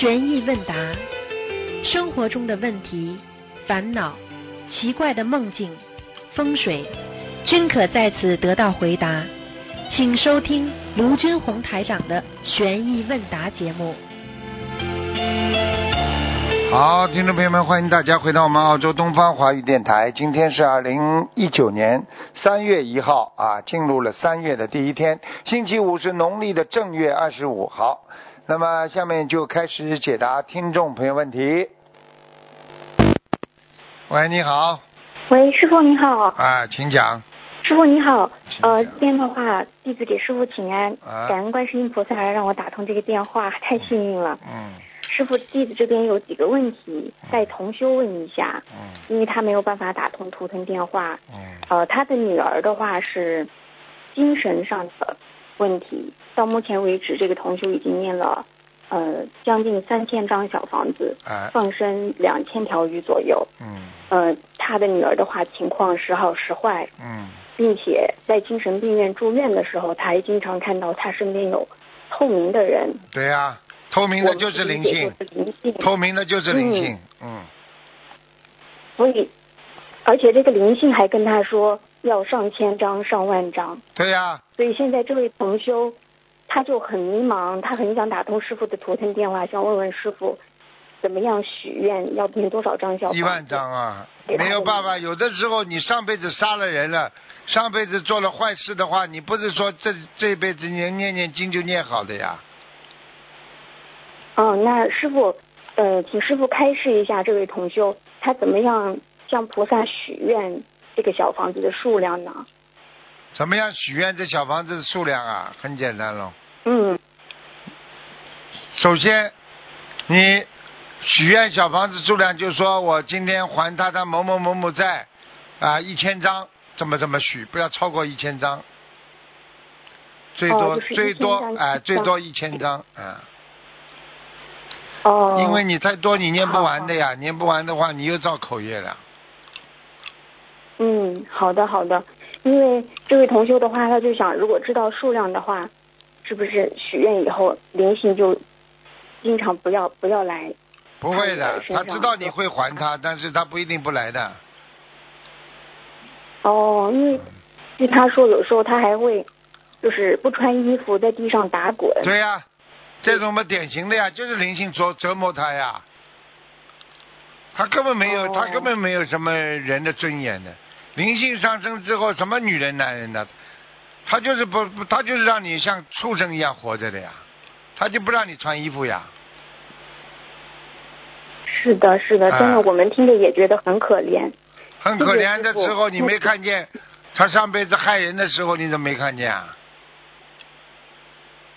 悬疑问答，生活中的问题、烦恼、奇怪的梦境、风水，均可在此得到回答。请收听卢军红台长的悬疑问答节目。好，听众朋友们，欢迎大家回到我们澳洲东方华语电台。今天是二零一九年三月一号啊，进入了三月的第一天，星期五是农历的正月二十五。好，那么下面就开始解答听众朋友问题。喂，你好，喂，师傅你好，啊，请讲。师傅你好，呃，请讲。今天的话，弟子给师傅请安，啊。感恩观世音菩萨让我打通这个电话，太幸运了。嗯。师傅，弟子这边有几个问题，带同修问一下，嗯。因为他没有办法打通图腾电话。嗯。呃，他的女儿的话是精神上的问题，到目前为止，这个同学已经念了呃将近三千张小房子，哎。放生两千条鱼左右。嗯。呃，他的女儿的话情况时好时坏，嗯。并且在精神病院住院的时候，他还经常看到他身边有透明的人，对呀、透明的就是灵性灵性，透明的就是灵性。嗯。所以，而且这个灵性还跟他说要上千张、上万张，对呀、所以现在这位同修他就很迷茫，他很想打通师傅的图腾电话，想问问师傅怎么样许愿，要念多少张小一万张啊，没有办法。有的时候你上辈子杀了人了，上辈子做了坏事的话，你不是说这这辈子你念念经就念好的呀？哦，那师傅，呃，请师傅开示一下这位同修，他怎么样向菩萨许愿这个小房子的数量呢？怎么样许愿这小房子的数量啊？很简单喽。嗯，首先，你许愿小房子数量，就是说我今天还他的某某某某债啊一千张，怎么怎么许，不要超过一千张，最多、哦就是最多1000张哎、一张最多一千张啊。哦，因为你太多，你念不完的呀，念不完的话，你又造口业了。嗯，好的好的，因为这位同修的话，他就想，如果知道数量的话，是不是许愿以后灵性就经常不要不要来？不会的，他知道你会还他，但是他不一定不来的。哦，因为据他说，有时候他还会就是不穿衣服在地上打滚。对呀、这种嘛典型的呀，就是灵性折折磨他呀。他根本没有，哦他根本没有什么人的尊严的。灵性上升之后，什么女人男人的，他就是不，不他就是让你像畜生一样活着的呀，他就不让你穿衣服呀。是的，是的，哎真的，我们听着也觉得很可怜。很可怜的时候，你没看见他上辈子害人的时候，你怎么没看见啊？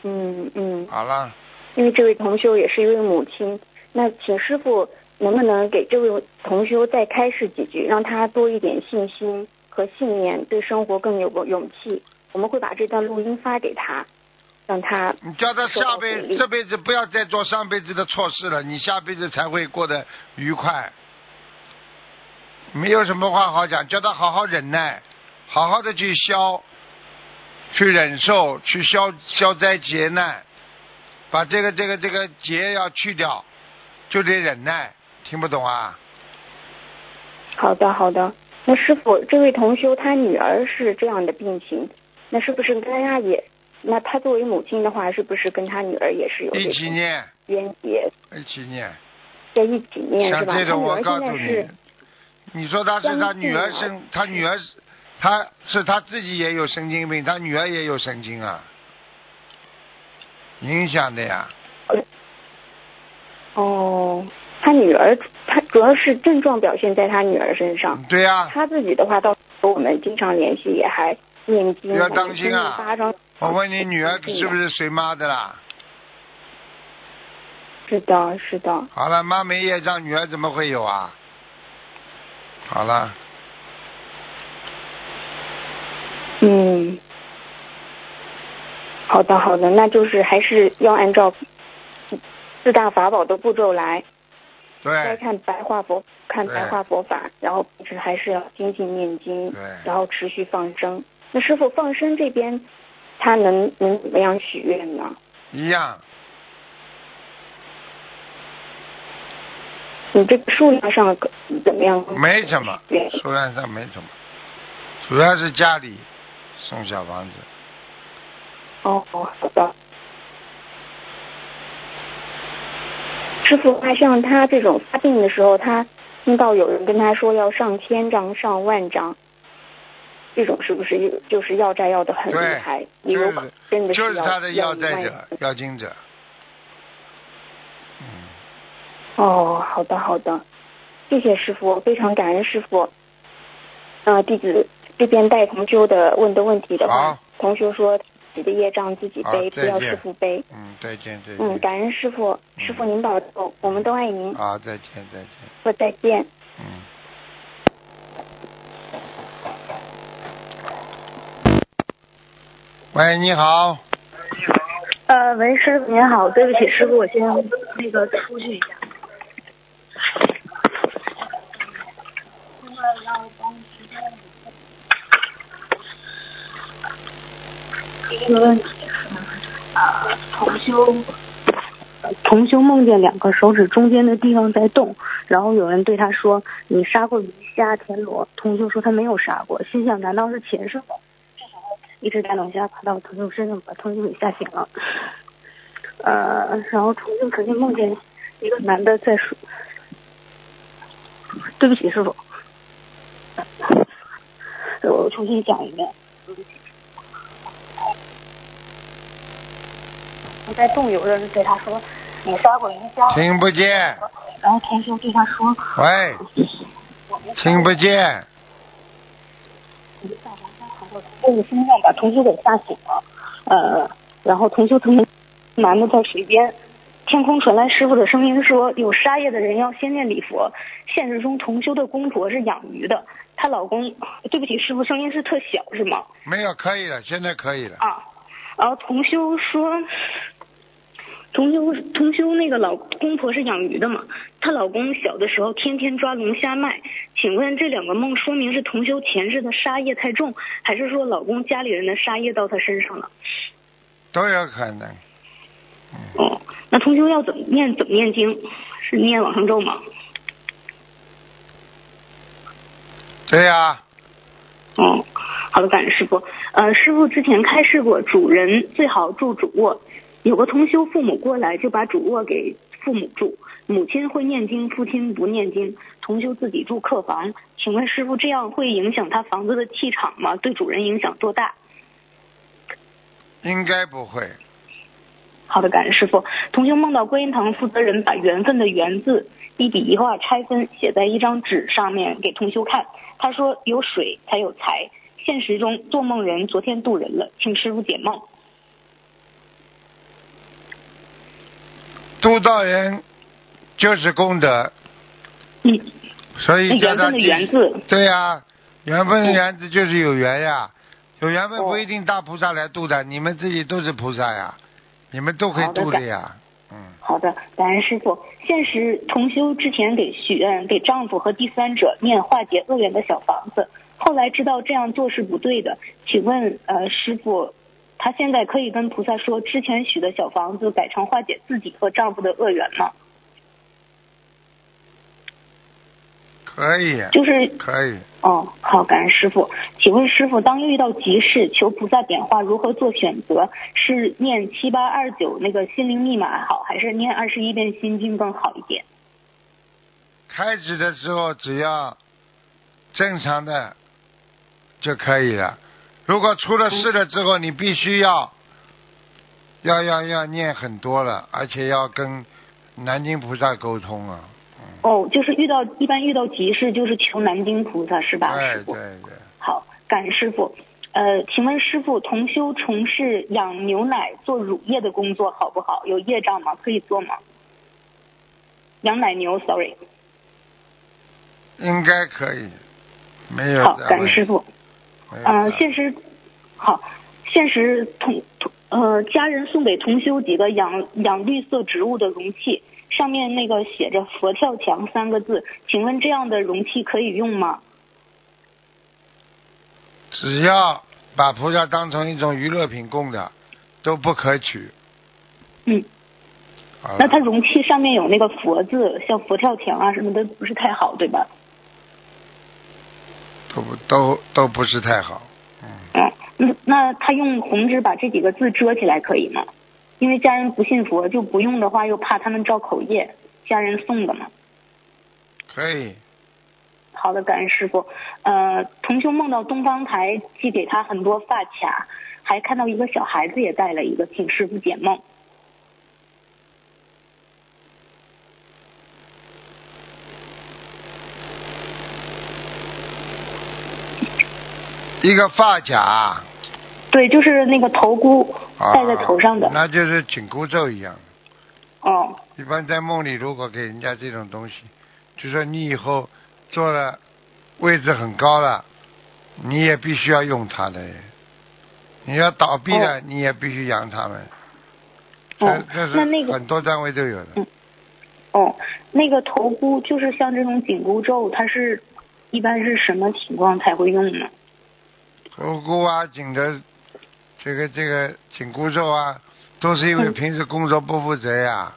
嗯嗯，好了，因为这位同修也是一位母亲，那请师傅能不能给这位同修再开示几句，让他多一点信心和信念，对生活更有个勇气。我们会把这段录音发给他，让他你叫他下辈这辈子不要再做上辈子的错事了，你下辈子才会过得愉快。没有什么话好讲，叫他好好忍耐，好好的去消，去忍受，去消消灾劫难，把这个这个这个劫要去掉，就得忍耐。听不懂啊？好的好的。那师傅，这位同修他女儿是这样的病情，那是不是跟他也？那他作为母亲的话，是不是跟他女儿也是有一起念，冤结，一起念。在一起念是吧？像这种，我告诉你，你说他是他女儿生他女儿是，他是他自己也有神经病，他女儿也有神经啊，影响的呀。哦，他女儿，他主要是症状表现在他女儿身上。对呀、他自己的话，到时候我们经常联系，也还念经，要当心啊八张。我问你，女儿是不是随妈的啦？是的，是的。好了，妈没业障，女儿怎么会有啊？好了，嗯，好的，好的，那就是还是要按照四大法宝的步骤来。该对看白话佛，看白话佛法，然后平时还是要精进念经对，然后持续放生。那师傅放生这边，他能能怎么样许愿呢？一样。你这个数量上怎么样？没什么对，数量上没什么，主要是家里送小房子。哦，好的。师傅，他像他这种发病的时候，他听到有人跟他说要上千张、上万张，这种是不是又就是要债要的很厉害？也有可能真的就是他的要债者、要经者。嗯，哦，好的好的，谢谢师傅，非常感恩师傅。呃，弟子这边带同修的问的问题的话，同修说自己的业障自己背，不要师傅背。嗯，再见，再嗯，感恩师傅，师傅您保重，我们都爱您。好，再见，再见。说再见。嗯。喂，你好。呃，喂，师傅您好，对不起，师傅，我先那个出去一下。第一个问题是，呃，同修，同修梦见两个手指中间的地方在动，然后有人对他说：“你杀过鱼虾田螺？”同修说他没有杀过，心想难道是前世吗？这时候一只大龙虾爬到同修身上，把同修给吓醒了。呃，然后同修曾经梦见一个男的在说，对不起，师傅，我重新讲一遍。在动，有人对他说：“你杀过鱼虾。”听不见。然后同修对他说喂，：“听不见。这个声浪把同修给吓醒了。呃，然后同修他们男的在水边，天空传来师傅的声音说：“有杀业的人要先念礼佛。”现实中同修的公婆是养鱼的，她老公，对不起，师傅声音是特小是吗？没有，可以了，现在可以了。啊，然后同修说，同修同修那个老公婆是养鱼的嘛，她老公小的时候天天抓龙虾卖，请问这两个梦说明是同修前世的杀业太重，还是说老公家里人的杀业到他身上了？都有可能。哦，那同修要怎么念？怎么念经？是念往生咒吗？对呀、哦，好的，感恩师傅。呃，师傅之前开示过，主人最好住主卧。有个同修父母过来，就把主卧给父母住，母亲会念经，父亲不念经，同修自己住客房。请问师傅，这样会影响他房子的气场吗？对主人影响多大？应该不会。好的，感恩师傅。同修梦到观音堂负责人把缘分的缘字一笔一画拆分，写在一张纸上面给同修看。他说有水才有财。现实中做梦人昨天渡人了，请师傅解梦。度到人就是功德，嗯，所以叫他那缘分的缘字，对呀、缘分的缘字就是有缘呀，有缘分哦不一定大菩萨来度的，你们自己都是菩萨呀，你们都可以度的呀，嗯，好的，感恩师傅。现实同修之前给许愿给丈夫和第三者念化解恶缘的小房子，后来知道这样做是不对的。请问呃师傅，她现在可以跟菩萨说之前许的小房子改成化解自己和丈夫的恶缘吗？可以，就是可以。哦，好，感恩师傅。请问师傅，当遇到急事，求菩萨点化，如何做选择？是念七八二九那个心灵密码好，还是念二十一遍心经更好一点？开始的时候只要正常的就可以了。如果出了事了之后，你必须要要要要念很多了，而且要跟南京菩萨沟通啊。哦，就是遇到一般遇到急事，就是求南京菩萨是吧？师傅。对对对，好，感恩师傅。呃，请问师傅，同修从事养牛奶做乳业的工作好不好？有业障吗？可以做吗？养奶牛，sorry。应该可以，没有好，的感恩师傅。呃，现实好，现实同同呃，家人送给同修几个养养绿色植物的容器，上面那个写着“佛跳墙”三个字，请问这样的容器可以用吗？只要把菩萨当成一种娱乐品供的，都不可取。嗯，那它容器上面有那个佛字，像佛跳墙啊什么的，不是太好，对吧？都不都都不是太好。嗯，嗯，那那他用红纸把这几个字遮起来可以吗？因为家人不信佛，就不用的话又怕他们招口业，家人送的嘛。可以。好的，感恩师傅。呃，同修梦到东方台寄给他很多发卡，还看到一个小孩子也带了一个，请师傅解梦。一个发夹对，就是那个头箍啊，戴在头上的。那就是紧箍咒一样。哦，一般在梦里，如果给人家这种东西，就说你以后做了位置很高了，你也必须要用它的。你要倒闭了，你也必须养他们。哦这那那个是很多单位都有的。嗯哦，那个头箍就是像这种紧箍咒，它是一般是什么情况才会用呢？头箍啊，紧的这个这个紧箍咒啊，都是因为嗯平时工作不负责呀。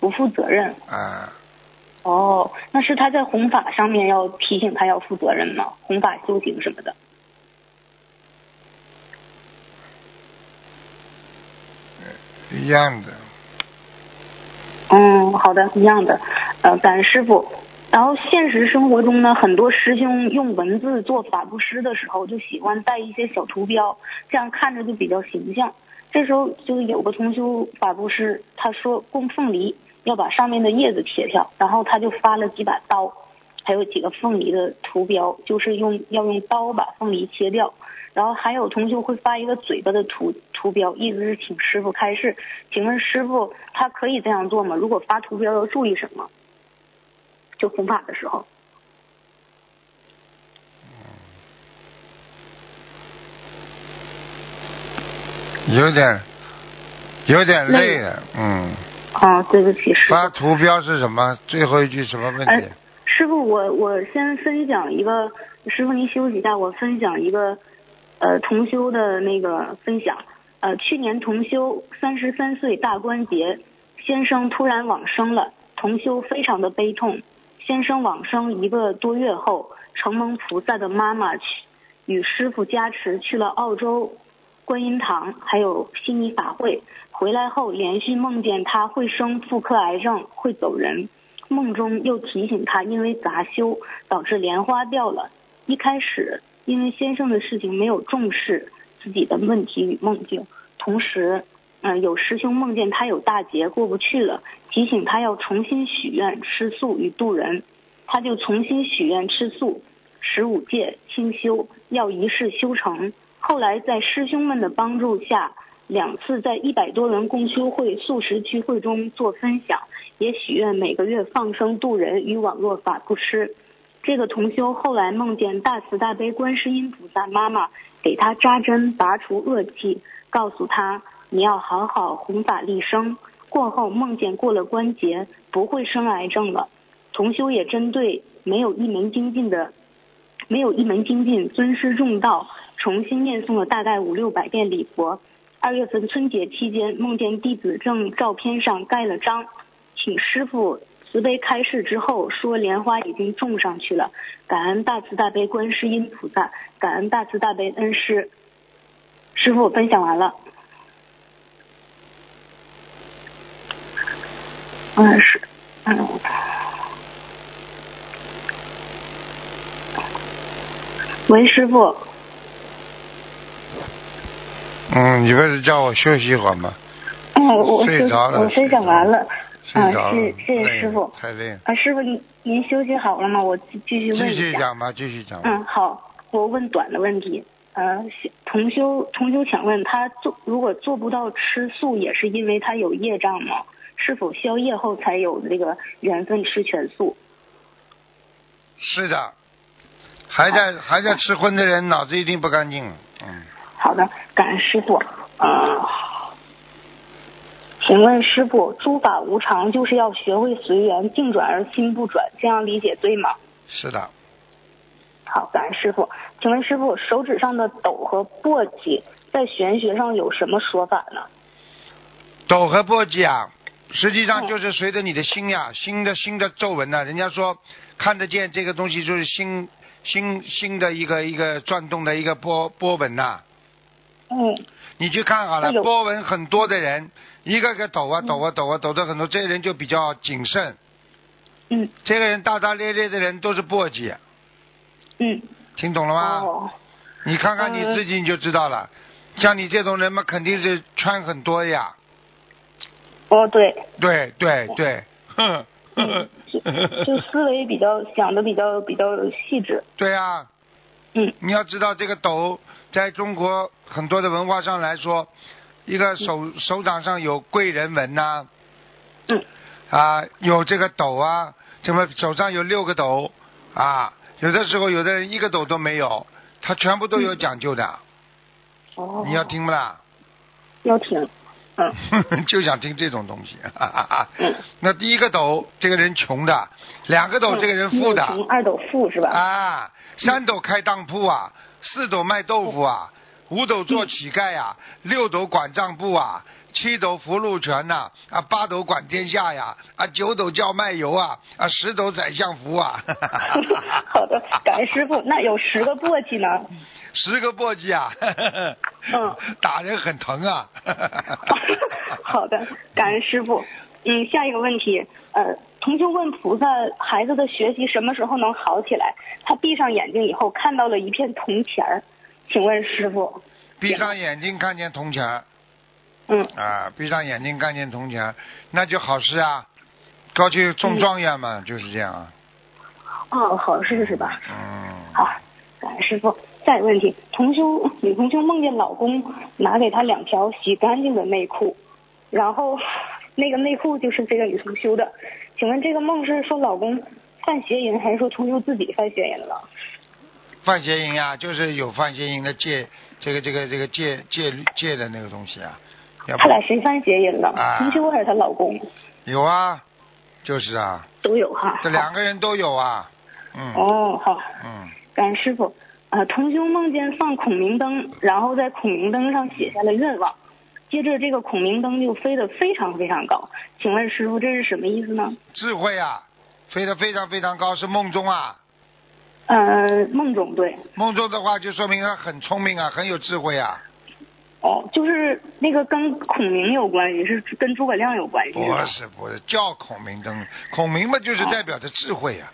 不负责任。啊，哦，那是他在弘法上面要提醒他要负责任吗？弘法修行什么的。一样的。嗯，好的，一样的。呃，感恩师傅。然后现实生活中呢，很多师兄用文字做法布施的时候，就喜欢带一些小图标，这样看着就比较形象。这时候就有个同修法布施，他说供凤梨要把上面的叶子切掉，然后他就发了几把刀，还有几个凤梨的图标，就是用要用刀把凤梨切掉。然后还有同修会发一个嘴巴的图图标，意思是请师傅开示。请问师傅，他可以这样做吗？如果发图标要注意什么？就弘法的时候。有点有点累了，嗯。啊，对不起，师发。图标是什么？最后一句什么问哎题？师傅，我我先分享一个，师傅您休息一下，我分享一个，呃，同修的那个分享。呃，去年同修三十三岁大关节，先生突然往生了，同修非常的悲痛。先生往生一个多月后，承蒙菩萨的妈妈去与师傅加持去了澳洲观音堂，还有悉尼法会。回来后连续梦见他会生妇科癌症，会走人。梦中又提醒他，因为杂修导致莲花掉了。一开始因为先生的事情没有重视自己的问题与梦境，同时，嗯、有师兄梦见他有大劫过不去了，提醒他要重新许愿吃素与度人，他就重新许愿吃素，十五戒清修，要一世修成。后来在师兄们的帮助下，两次在一百多人共修会素食聚会中做分享，也许愿每个月放生度人与网络法布施。这个同修后来梦见大慈大悲观世音菩萨妈妈给他扎针拔除恶气，告诉他你要好好弘法利生。过后梦见过了关节，不会生癌症了。同修也针对没有一门精进的没有一门精进，尊师重道，重新念诵了大概五六百遍礼佛。二月份春节期间，梦见弟子正照片上盖了章，请师傅慈悲开示之后，说莲花已经种上去了。感恩大慈大悲观世音菩萨，感恩大慈大悲恩师。师傅，分享完了。嗯，是，嗯。喂，师傅。嗯，你不是叫我休息一会儿吗？嗯，我休睡着了我分享完了。啊，睡着了谢谢谢师傅。太累了。啊，师傅您您休息好了吗？我继继续问继一下。续讲吧，继续讲吧。嗯，好，我问短的问题。呃，同修同修想问他做如果做不到吃素，也是因为他有业障吗？是否宵夜后才有这个缘分吃全素？是的，还在还在吃荤的人脑子一定不干净。嗯，好的，感恩师傅。呃，请问师傅，诸法无常就是要学会随缘，境转而心不转，这样理解对吗？是的，好，感恩师傅。请问师傅，手指上的抖和簸箕在玄学上有什么说法呢？抖和簸箕啊，实际上就是随着你的心呀，心的心的皱纹呐、人家说看得见这个东西就是心心心的一个一个转动的一个波波纹呐、嗯。你去看好了，波纹很多的人，一个个抖啊抖啊抖啊抖的很多，这些人就比较谨慎。嗯。这个人大大咧咧的人都是簸箕，嗯，听懂了吗？哦，你看看你嗯。自己你就知道了。像你这种人嘛，肯定是穿很多呀。哦对，对对对，哼，就思维比较想的比较比较细致。对啊。嗯你要知道，这个斗在中国很多的文化上来说，一个手手掌上有贵人纹呐、嗯啊，有这个斗啊，什么手上有六个斗啊，有的时候有的人一个斗都没有，他全部都有讲究的。哦，你要听不啦？要听，嗯 就想听这种东西。哈哈哈。嗯。那第一个斗，这个人穷的；两个斗，这个人富的。穷二斗富是吧？啊，三斗开当铺啊，四斗卖豆腐啊，五斗做乞丐啊，六斗管账簿啊，七斗福禄全呐、啊，八斗管天下呀，啊，九斗叫卖油啊，啊，十斗宰相服啊。好的，感恩师傅。那有十个簸箕呢？十个簸箕啊，嗯 打人很疼啊。好的，感恩师傅。嗯，下一个问题，呃，同修问菩萨，孩子的学习什么时候能好起来？他闭上眼睛以后看到了一片铜钱儿，请问师傅，闭上眼睛看见铜钱。嗯，啊，闭上眼睛看见铜钱，那就好事啊，高去中状元嘛，就是这样啊。哦，好事是吧？嗯，好，感恩师傅。再问题，同修女同修梦见老公拿给她两条洗干净的内裤，然后那个内裤就是这个女同修的，请问这个梦是说老公犯邪淫，还是说同修自己犯邪淫了？犯邪淫呀，就是有犯邪淫的戒，这个这个这个戒戒律戒的那个东西啊，要他俩谁犯邪淫了？啊同修还是她老公？有啊，就是啊，都有哈。这两个人都有啊，嗯哦，好，嗯，感恩师傅。啊，同修梦见放孔明灯，然后在孔明灯上写下了愿望，接着这个孔明灯就飞得非常非常高。请问师傅这是什么意思呢？智慧啊，飞得非常非常高，是梦中啊，呃，孟总对，孟总的话就说明他很聪明啊，很有智慧啊，哦，就是那个跟孔明有关系，是跟诸葛亮有关系不是不是叫孔明灯，孔明嘛就是代表着智慧啊，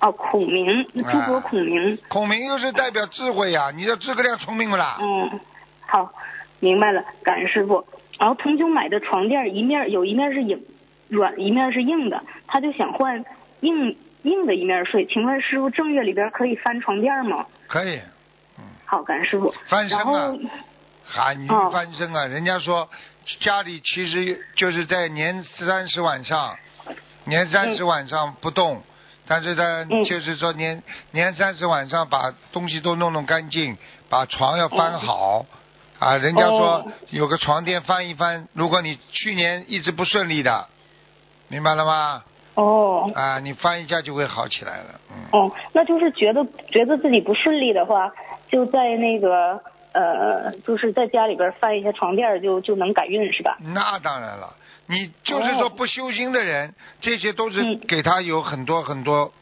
哦，孔明，诸葛孔明。孔明又是代表智慧呀、你说诸葛亮聪明不啦？嗯，好，明白了，感恩师傅。然后同修买的床垫一面有一面是硬软，一面是硬的，他就想换硬硬的一面睡。请问师傅，正月里边可以翻床垫吗？可以，好，感恩师傅。翻身啊，喊鱼哦翻身啊！人家说家里其实就是在年三十晚上，年三十晚上不动，但是呢，嗯就是说年年三十晚上把东西都弄弄干净，把床要翻好。啊，人家说哦有个床垫翻一翻，如果你去年一直不顺利的，明白了吗？哦啊，你翻一下就会好起来了，嗯。哦，那就是觉得觉得自己不顺利的话，就在那个呃，就是在家里边翻一下床垫就就能改运是吧？那当然了，你就是说哦不修心的人，这些都是嗯给他有很多很多、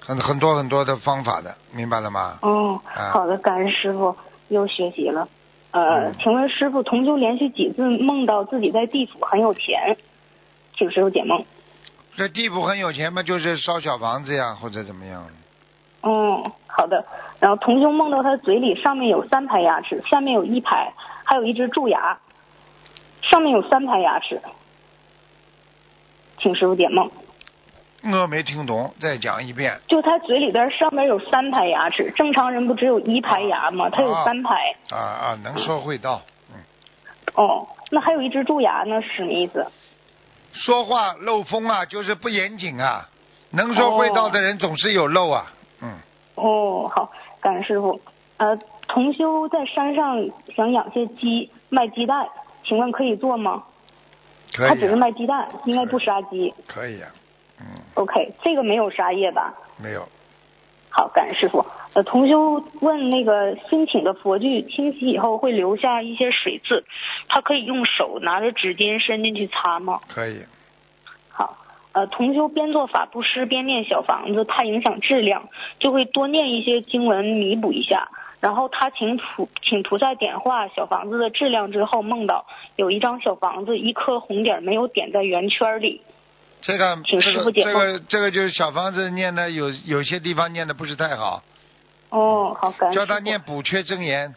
很很多很多的方法的，明白了吗？哦，啊好的，感恩师傅，又学习了。呃，嗯请问师傅，同修连续几次梦到自己在地府很有钱，请师傅解梦。这地府很有钱嘛，就是烧小房子呀，或者怎么样。嗯，好的。然后同修梦到他嘴里上面有三排牙齿，下面有一排，还有一只蛀牙，上面有三排牙齿，请师傅解梦。我没听懂，再讲一遍。就他嘴里边上面有三排牙齿，正常人不只有一排牙吗？他有三排。啊啊，能说会道。嗯，哦，那还有一只蛀牙呢，是什么意思？说话漏风啊，就是不严谨啊。能说会道的人总是有漏啊。嗯，哦，好，感恩师傅。呃，同修在山上想养些鸡，卖鸡蛋，请问可以做吗？可他只是卖鸡蛋，应该不杀鸡。可以啊。嗯，OK，这个没有杀业吧？没有。好，感恩师傅。呃，同修问那个新请的佛具清洗以后会留下一些水渍，他可以用手拿着纸巾伸进去擦吗？可以。好，呃，同修边做法布施边念小房子，怕影响质量，就会多念一些经文弥补一下。然后他请菩请菩萨点化小房子的质量之后，梦到有一张小房子，一颗红点没有点在圆圈里。这个请这个这师傅解梦个这个就是小房子念的有有些地方念的不是太好，哦，好，感恩叫他念补缺真言。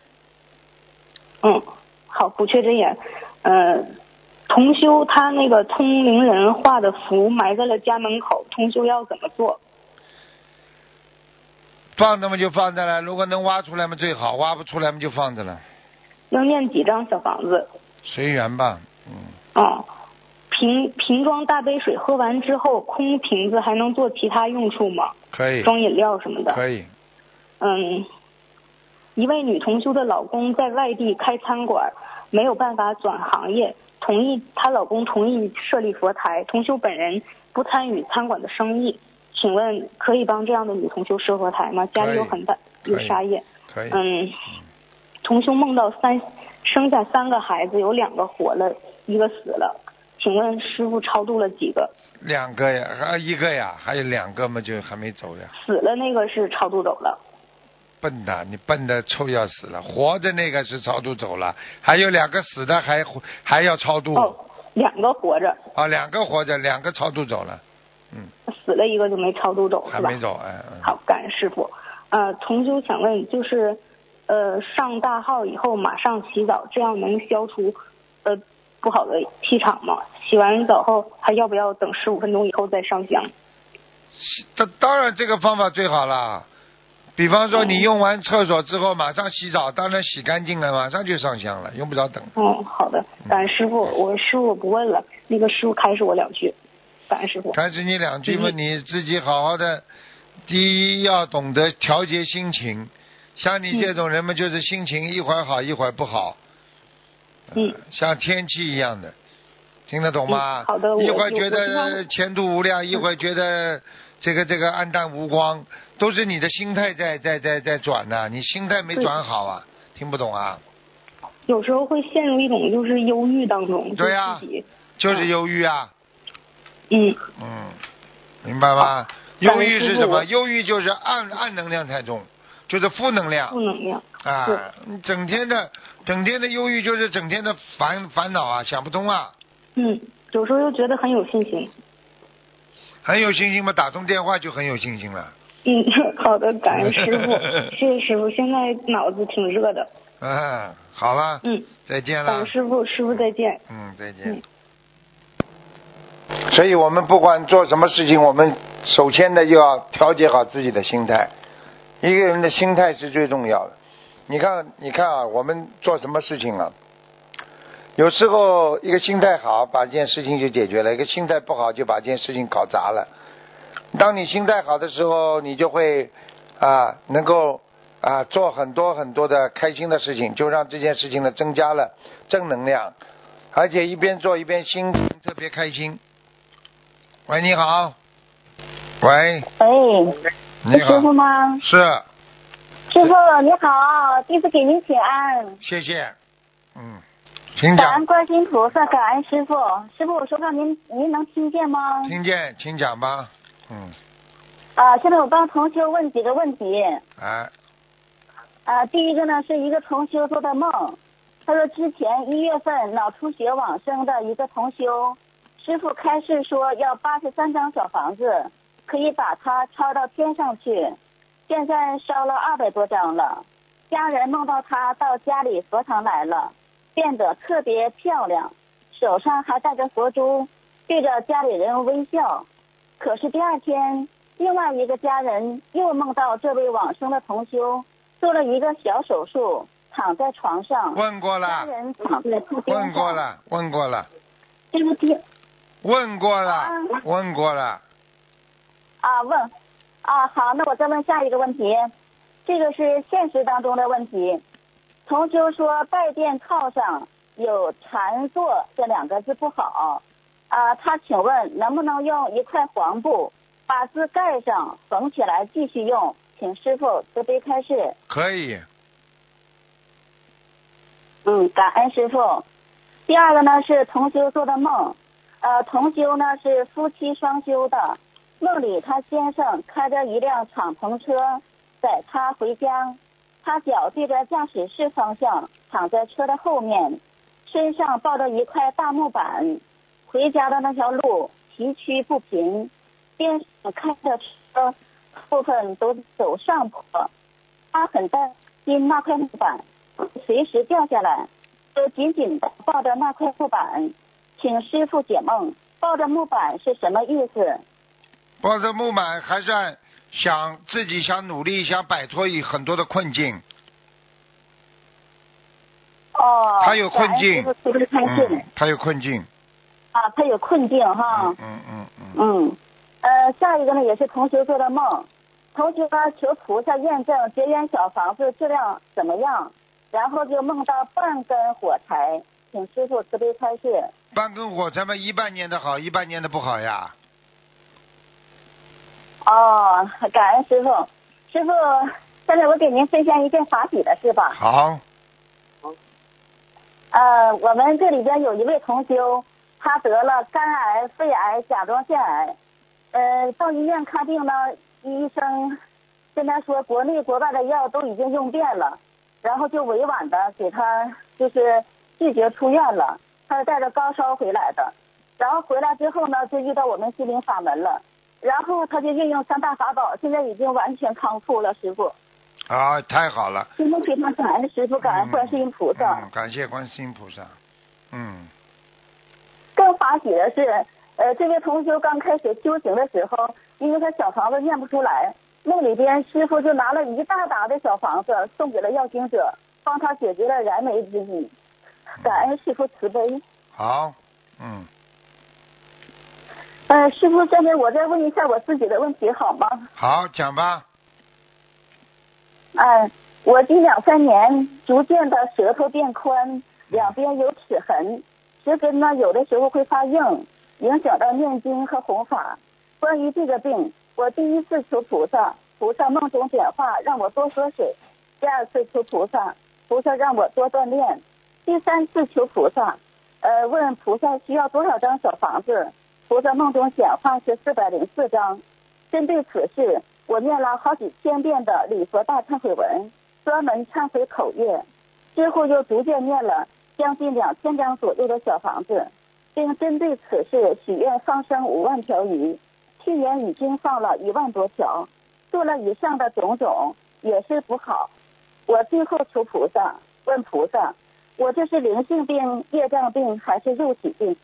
嗯，好，补缺真言。呃，同修他那个通灵人画的符埋在了家门口，同修要怎么做？放着嘛就放着了，如果能挖出来嘛最好，挖不出来嘛就放着了，要念几张小房子？随缘吧。嗯，哦，瓶瓶装大杯水喝完之后，空瓶子还能做其他用处吗？可以，装饮料什么的。可以。嗯，一位女同修的老公在外地开餐馆，没有办法转行业，同意她老公同意设立佛台，同修本人不参与餐馆的生意，请问可以帮这样的女同修设佛台吗？家里有很大有沙业。可以。嗯，同修梦到三生下三个孩子，有两个活了，一个死了，请问师傅超度了几个？两个呀，啊一个呀，还有两个嘛就还没走呀。死了那个是超度走了。笨的，你笨的臭要死了。活着那个是超度走了，还有两个死的还还要超度。哦，两个活着，啊，两个活着，两个超度走了，嗯死了一个就没超度走？还没走，哎，嗯好，感恩师傅。呃，同修想问，就是呃上大号以后马上洗澡，这样能消除呃不好的气场吗？洗完澡后还要不要等十五分钟以后再上香？当当然这个方法最好了。比方说你用完厕所之后马上洗澡，当然洗干净了，马上就上香了，用不着等。嗯，好的，感恩师傅。我师傅不问了，那个师傅开示我两句，感恩师傅。开始你两句嘛，嗯你自己好好的，第一要懂得调节心情。像你这种人嘛，就是心情一会儿好一会儿不好。嗯呃像天气一样的，听得懂吗？嗯好的我一会儿觉得前途无量，一会儿觉得这个这个暗淡无光，都是你的心态在在在在转呐、你心态没转好啊，听不懂啊？有时候会陷入一种就是忧郁当中，对呀就是忧郁啊，嗯嗯，明白吗？忧郁是什么？忧郁就是暗暗能量太重，就是负能量负能量。啊！你整天的整天的忧郁就是整天的烦烦恼啊，想不通啊。嗯，有时候又觉得很有信心。很有信心嘛，打通电话就很有信心了。嗯，好的，感恩师傅，谢谢师傅。现在脑子挺热的。嗯，好了，嗯，再见了。师傅，师傅再见。嗯，再见嗯。所以我们不管做什么事情，我们首先呢就要调节好自己的心态。一个人的心态是最重要的。你看，你看啊，我们做什么事情啊？有时候一个心态好，把一件事情就解决了；一个心态不好，就把这件事情搞砸了。当你心态好的时候，你就会啊，能够啊做很多很多的开心的事情，就让这件事情呢增加了正能量，而且一边做一边心情特别开心。喂，你好。喂，喂，你好师傅，吗？是，师傅你好，弟子给您请安，谢谢。嗯，请讲感恩，观世音菩萨，感恩师傅。师傅，我说话您您能听见吗？听见，请讲吧。嗯，啊，现在我帮同修问几个问题。哎，啊，第一个呢是一个同修做的梦，他说之前一月份脑出血往生的一个同修，师傅开示说要八十三张小房子，可以把它抄到天上去。现在烧了二百多张了，家人梦到他到家里佛堂来了，变得特别漂亮，手上还戴着佛珠，对着家里人微笑。可是第二天，另外一个家人又梦到这位往生的同修做了一个小手术，躺在床上，问过家了，人躺在。问过。了，问过了，这个第问过了啊，问过了。啊问啊好，那我再问下一个问题，这个是现实当中的问题。同修说拜殿靠上有禅坐这两个字不好啊，他请问能不能用一块黄布把字盖上缝起来继续用，请师傅慈悲开示。可以。嗯，感恩师傅。第二个呢是同修做的梦，呃，同修呢是夫妻双修的，梦里他先生开着一辆敞篷车载他回家，他脚对着驾驶室方向，躺在车的后面，身上抱着一块大木板，回家的那条路崎岖不平，边开着车部分都走上坡，他很担心那块木板。随时掉下来，都紧紧的抱着那块木板，请师傅解梦。抱着木板是什么意思？抱着木板还算想自己想努力，想摆脱一很多的困境。哦。他有困境。嗯，他有困境。啊，他有困境哈。嗯嗯嗯。嗯，呃，下一个呢也是同学做的梦，同学呢求菩萨验证结缘小房子质量怎么样。然后就梦到半根火柴，请师傅慈悲开示。半根火柴嘛，一半念的好，一半念的不好呀。哦，感恩师傅。师傅，现在我给您分享一件法喜的事吧。好。呃，我们这里边有一位同修，他得了肝癌、肺癌、甲状腺癌。呃，到医院看病呢，医生跟他说，国内国外的药都已经用遍了。然后就委婉的给他就是拒绝出院了，他是带着高烧回来的，然后回来之后呢，就遇到我们心灵法门了，然后他就运用三大法宝，现在已经完全康复了，师傅。啊，太好了！今天非常感恩师傅，感恩观世音菩萨。嗯，感谢观世音菩萨。嗯。更发喜的是，呃，这位同学刚开始修行的时候，因为他小房子念不出来。梦里边，师傅就拿了一大沓的小房子送给了要经者，帮他解决了燃眉之急。感恩师傅慈悲。好，嗯。呃，师傅，下面我再问一下我自己的问题好吗？好，讲吧。哎，我近两三年逐渐的舌头变宽，两边有齿痕，舌根呢有的时候会发硬，影响到念经和弘法。关于这个病。我第一次求菩萨，菩萨梦中点化让我多喝水；第二次求菩萨，菩萨让我多锻炼；第三次求菩萨，呃，问菩萨需要多少张小房子？菩萨梦中显化是四百零四张。针对此事，我念了好几千遍的礼佛大忏悔文，专门忏悔口业。之后又逐渐念了将近两千张左右的小房子，并针对此事许愿放生五万条鱼。去年已经放了一万多条，做了以上的种种也是不好。我最后求菩萨，问菩萨，我这是灵性病、业障病还是肉体病？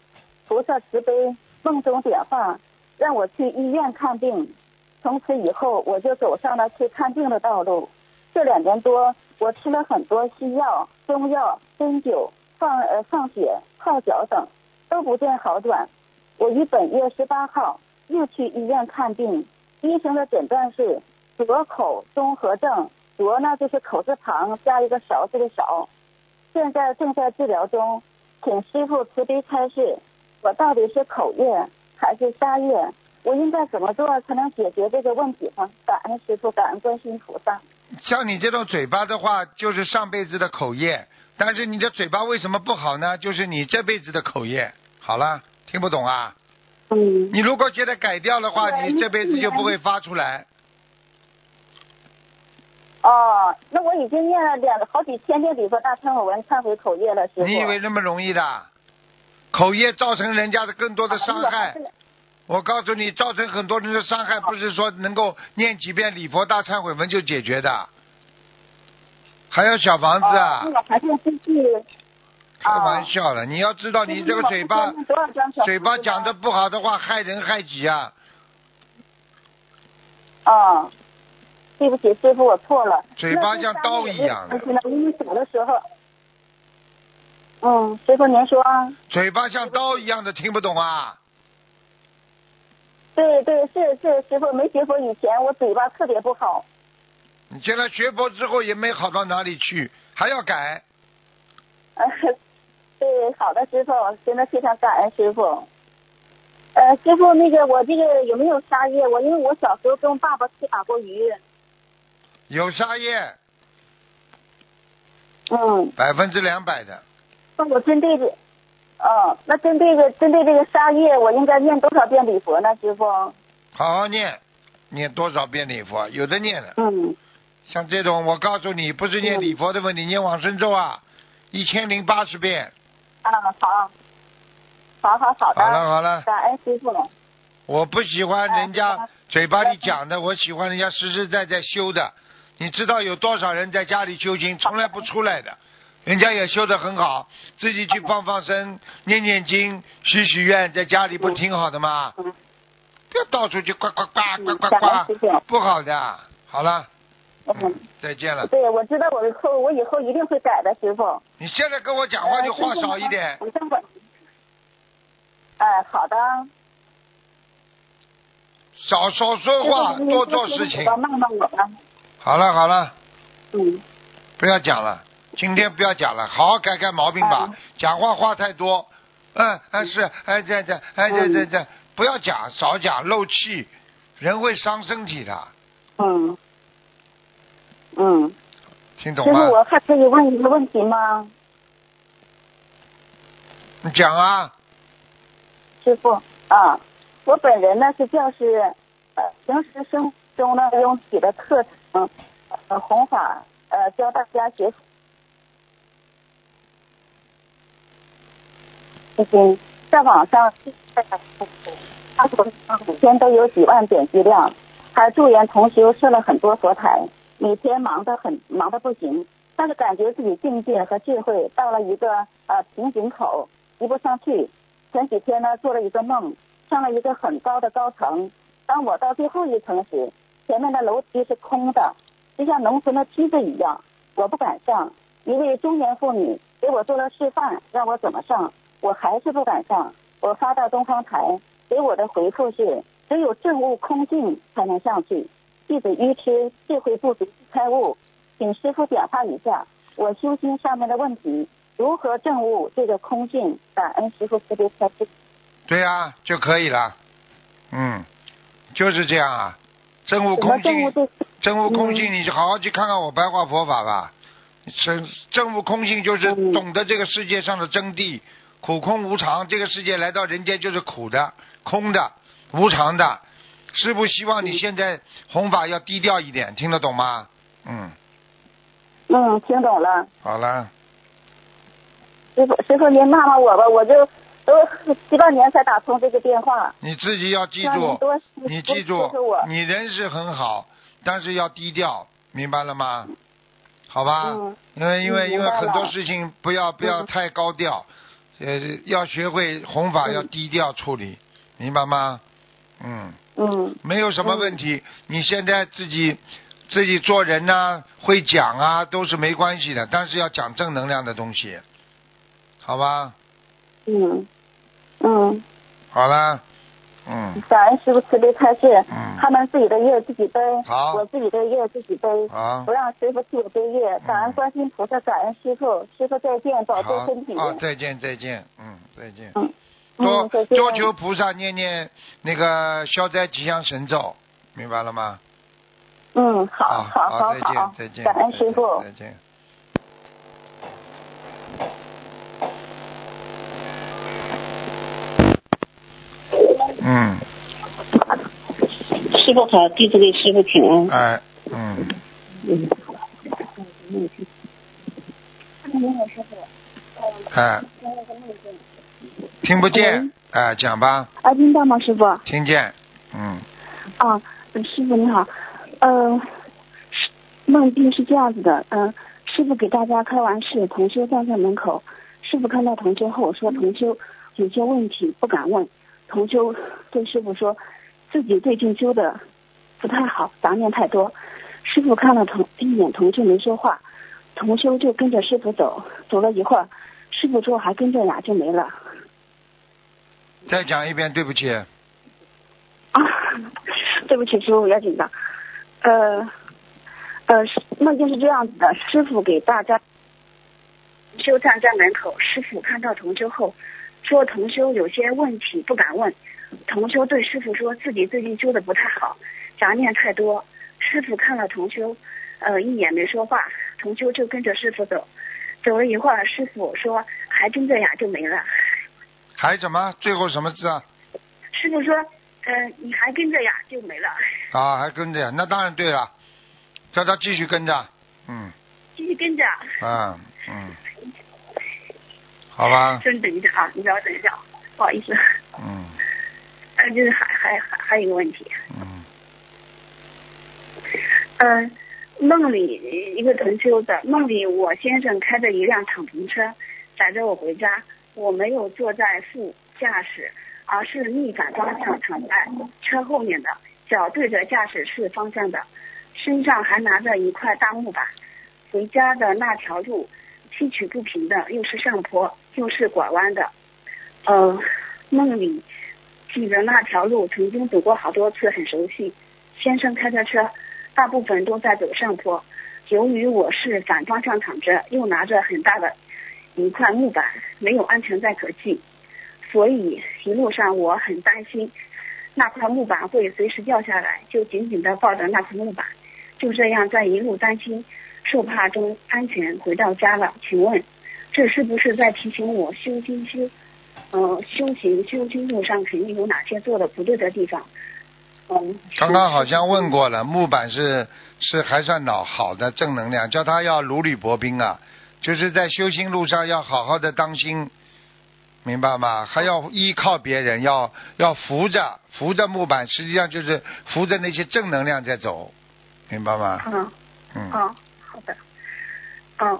菩萨慈悲，梦中点化，让我去医院看病。从此以后，我就走上了去看病的道路。这两年多，我吃了很多西药、中药、针灸、放呃放血、泡脚等，都不见好转。我于本月十八号。又去医院看病，医生的诊断是左口综合症，左呢就是口字旁加一个勺子的勺。现在正在治疗中，请师傅慈悲开示，我到底是口业还是杀业？我应该怎么做才能解决这个问题呢？感恩师傅，感恩观世音菩萨。像你这种嘴巴的话，就是上辈子的口业，但是你的嘴巴为什么不好呢？就是你这辈子的口业。好了，听不懂啊？嗯你如果现在改掉的话，你这辈子就不会发出来。哦，那我已经念了两好几千遍礼佛大忏悔文忏悔口业了，师傅。你以为那么容易的？口业造成人家的更多的伤害。我告诉你，造成很多人的伤害，不是说能够念几遍礼佛大忏悔文就解决的。还有小房子啊。开玩笑了，你要知道，你这个嘴巴，嘴巴讲的不好的话，害人害己啊。啊，对不起，师傅，我错了。嘴巴像刀一样的。因为小的时候，嗯，师傅您说。嘴巴像刀一样的，听不懂啊？对对，是是，师傅没学佛以前，我嘴巴特别不好。你现在学佛之后也没好到哪里去，还要改。对，好的，师傅，真的非常感恩师傅。呃，师傅，那个我这个有没有杀业？我因为我小时候跟爸爸去打过鱼，有沙业，嗯，百分之两百的。那我针对这，哦，那针对这个针对这个沙业，我应该念多少遍礼佛呢，师傅？好好念，念多少遍礼佛？有的念的，嗯，像这种，我告诉你，不是念礼佛的问题，念往生咒啊，一千零八十遍。啊，好，好好好的，好了好了，感恩师傅。我不喜欢人哎家嘴巴里讲的，我喜欢人家实实在在修的。你知道有多少人在家里修行，从来不出来的，人家也修得很好，自己去放放生、念念经、许许愿，在家里不挺好的吗？嗯不要到处去呱呱呱呱呱呱，不好的。好了，嗯嗯，，再见了。对，我知道我以后我以后一定会改的，师傅。你现在跟我讲话就话少一点。哎，好的。少少说话，多做事情。好了好了，嗯，不要讲了，今天不要讲了，好好改改毛病吧。嗯讲话话太多，嗯嗯是，哎这这，哎这这这，不要讲，少讲，漏气，人会伤身体的，嗯。嗯，听懂吗？我还可以问一个问题吗？你讲啊，师傅啊，我本人呢是教师，呃，平时生活中呢用自己的课程，呃，弘法，呃，教大家学已经在网上，他说每天都有几万点击量，还助缘同修设了很多佛台，每天忙得很忙得不行，但是感觉自己境界和智慧到了一个呃瓶颈口，提不上去。前几天呢做了一个梦，上了一个很高的高层。当我到最后一层时，前面的楼梯是空的，就像农村的梯子一样，我不敢上。一位中年妇女给我做了示范，让我怎么上，我还是不敢上。我发到东方台，给我的回复是：只有证悟空性才能上去。弟子愚痴，智慧不足，开悟，请师傅点化一下我修心上面的问题，如何证悟这个空性？感恩师傅慈悲开示。对呀、就可以了，嗯，就是这样啊，真悟空性，证悟空性，你就好好去看看我白话佛法吧。真真悟空性就是嗯懂得这个世界上的真谛，苦空无常，这个世界来到人间就是苦的、空的、无常的。师傅希望你现在弘法要低调一点，听得懂吗？嗯，嗯，听懂了。好了，师傅，师傅您骂骂我吧，我就都七八年才打通这个电话。你自己要记住，多你记住你人是很好，但是要低调，明白了吗？好吧，嗯因为因为嗯因为很多事情不要不要嗯太高调，呃，要学会弘法嗯要低调处理，明白吗？嗯，嗯没有什么问题。你现在自己自己做人呐、会讲啊，都是没关系的，但是要讲正能量的东西，好吧？嗯嗯，好了，嗯，感恩师傅慈悲开示。嗯他们自己的业自己背，好我自己的业自己背，好不，让师傅替我背业。感恩观世音菩萨，感恩师傅，师傅再见，保重身体。，啊，再见再见，嗯，再见。嗯多。多求菩萨念念那个消灾吉祥神咒，明白了吗？嗯，好，好好，好，再见，再见，感恩再见师傅。再见。嗯，师傅好，弟子给师傅请。安。哎，嗯，嗯，哎，听不见，哎，讲吧，啊，听到吗，师傅？听见，嗯，啊，师傅你好，呃，是梦境是这样子的，嗯、师傅给大家开完示，同修站在门口，师傅看到同修后说同修有些问题不敢问，同修对师傅说自己最近修的不太好，杂念太多，师傅看了同一眼同修没说话，同修就跟着师傅走，走了一会儿，师傅说还跟着呀就没了。再讲一遍，对不起，啊，对不起，师傅，有点紧张。呃，呃，是梦境是这样子的，师傅给大家修站在门口，师傅看到同修后，说同修有些问题不敢问。同修对师傅说自己最近修的不太好，杂念太多。师傅看了同修，呃，一眼没说话，同修就跟着师傅走，走了一会儿，师傅说还跟着呀，就没了。还怎么？最后什么字啊？师傅说，呃，你还跟着呀，就没了。啊，还跟着呀？那当然对了，叫他继续跟着，嗯，继续跟着。啊，嗯，好吧，先等一下啊，你让我等一下，不好意思。嗯呃，就是还还还还有一个问题，嗯，嗯、梦里一个同修的梦里，我先生开着一辆敞篷车载着我回家，我没有坐在副驾驶，而是逆反方向躺在车后面的，脚对着驾驶室方向的，身上还拿着一块大木板。回家的那条路崎岖不平的，又是上坡就是拐弯的。呃，梦里记得那条路曾经走过好多次，很熟悉。先生开着车，大部分都在走上坡。由于我是反方向躺着，又拿着很大的一块木板，没有安全带可系，所以一路上我很担心那块木板会随时掉下来，就紧紧地抱着那块木板。就这样在一路担心、受怕中安全回到家了。请问，这是不是在提醒我修心修？呃，修行修心路上肯定有哪些做的不对的地方？嗯，刚刚好像问过了，木板是是还算老好的正能量，叫他要如履薄冰啊，就是在修心路上要好好的当心，明白吗？还要依靠别人，要要扶着扶着木板，实际上就是扶着那些正能量在走，明白吗？嗯嗯，嗯，好的，嗯，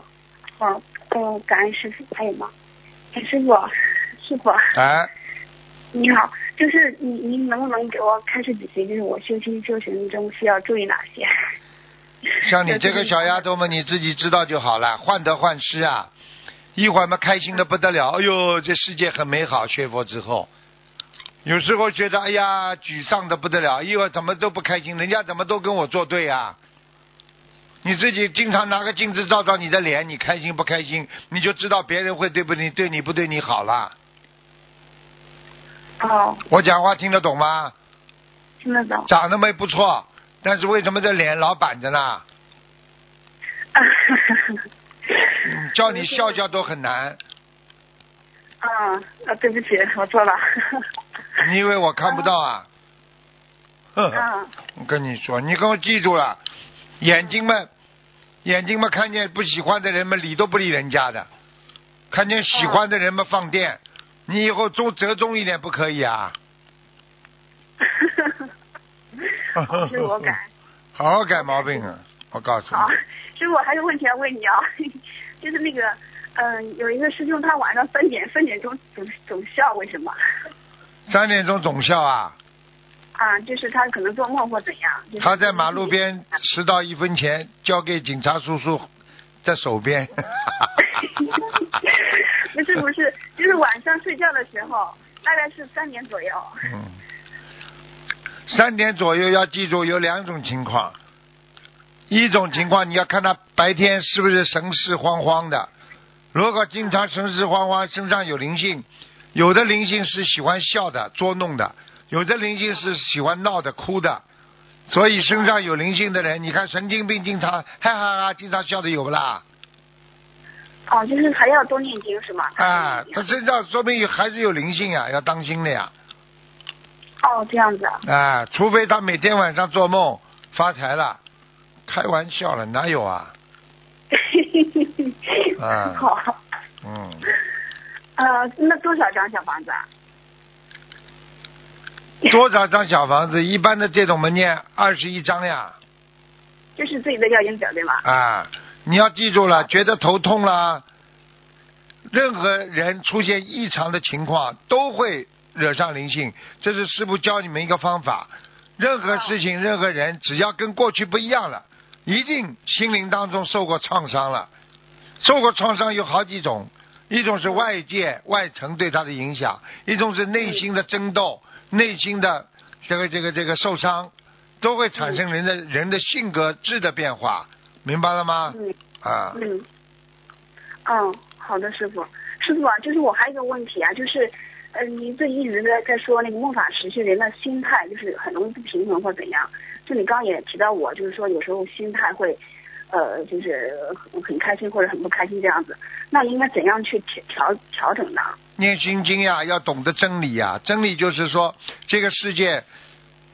好，嗯，感恩师傅，还有吗？哎，师傅，师傅，哎，你好，就是你您能不能给我开始几句，就是我修心修行中需要注意哪些？像你这个小丫头们，你自己知道就好了，患得患失啊，一会儿嘛开心的不得了，哎呦，这世界很美好，学佛之后，有时候觉得哎呀沮丧的不得了，一会儿怎么都不开心，人家怎么都跟我作对啊？你自己经常拿个镜子照照你的脸，你开心不开心，你就知道别人会对不对对你不对你好了。哦，我讲话听得懂吗？听得懂。长得没不错，但是为什么这脸老板着呢？嗯 叫你笑笑都很难。啊啊，对不起，我错了。你以为我看不到啊？啊我跟你说，你给我记住了，眼睛嘛，眼睛嘛看见不喜欢的人嘛理都不理人家的，看见喜欢的人嘛放电，你以后中折中一点不可以啊？好师傅，我改。好好改毛病啊！我告诉你好你，，师傅，我还有问题要问你啊，就是那个，嗯、有一个师兄他晚上三点三点钟总总笑，为什么？三点钟总笑啊！啊，就是他可能做梦或怎样。就是他在马路边拾到一分钱交给警察叔叔在手边。不是不是，就是晚上睡觉的时候，大概是三点左右。嗯，三点左右要记住有两种情况，一种情况你要看他白天是不是神志慌慌的，如果经常神志慌慌，身上有灵性，有的灵性是喜欢笑的、捉弄的，有的灵性是喜欢闹的、哭的，所以身上有灵性的人，你看神经病经常哈哈哈，经常笑的有不啦？哦，就是还要多念经是吗？啊，他身上说明有还是有灵性啊，要当心的呀。哦，这样子啊。啊，除非他每天晚上做梦发财了，开玩笑了，哪有啊？啊好，嗯，呃，那多少张小房子啊？多少张小房子？一般的这种门念二十一张呀。就是自己的要经者对吗？啊，你要记住了，觉得头痛了，任何人出现异常的情况都会惹上灵性。这是师傅教你们一个方法，任何事情、任何人，只要跟过去不一样了，一定心灵当中受过创伤了。受过创伤有好几种，一种是外界外层对他的影响，一种是内心的争斗、内心的这个这个这个受伤，都会产生人的人的性格质的变化，明白了吗？嗯啊，嗯。嗯，好的，师傅。师傅啊，就是我还有一个问题啊，就是，呃，您这一直在在说那个梦法时期人的心态就是很容易不平衡或怎样。就你刚刚也提到我，就是说有时候心态会，呃，就是很开心或者很不开心这样子，那应该怎样去调调调整呢？念心经呀，要懂得真理呀。真理就是说，这个世界，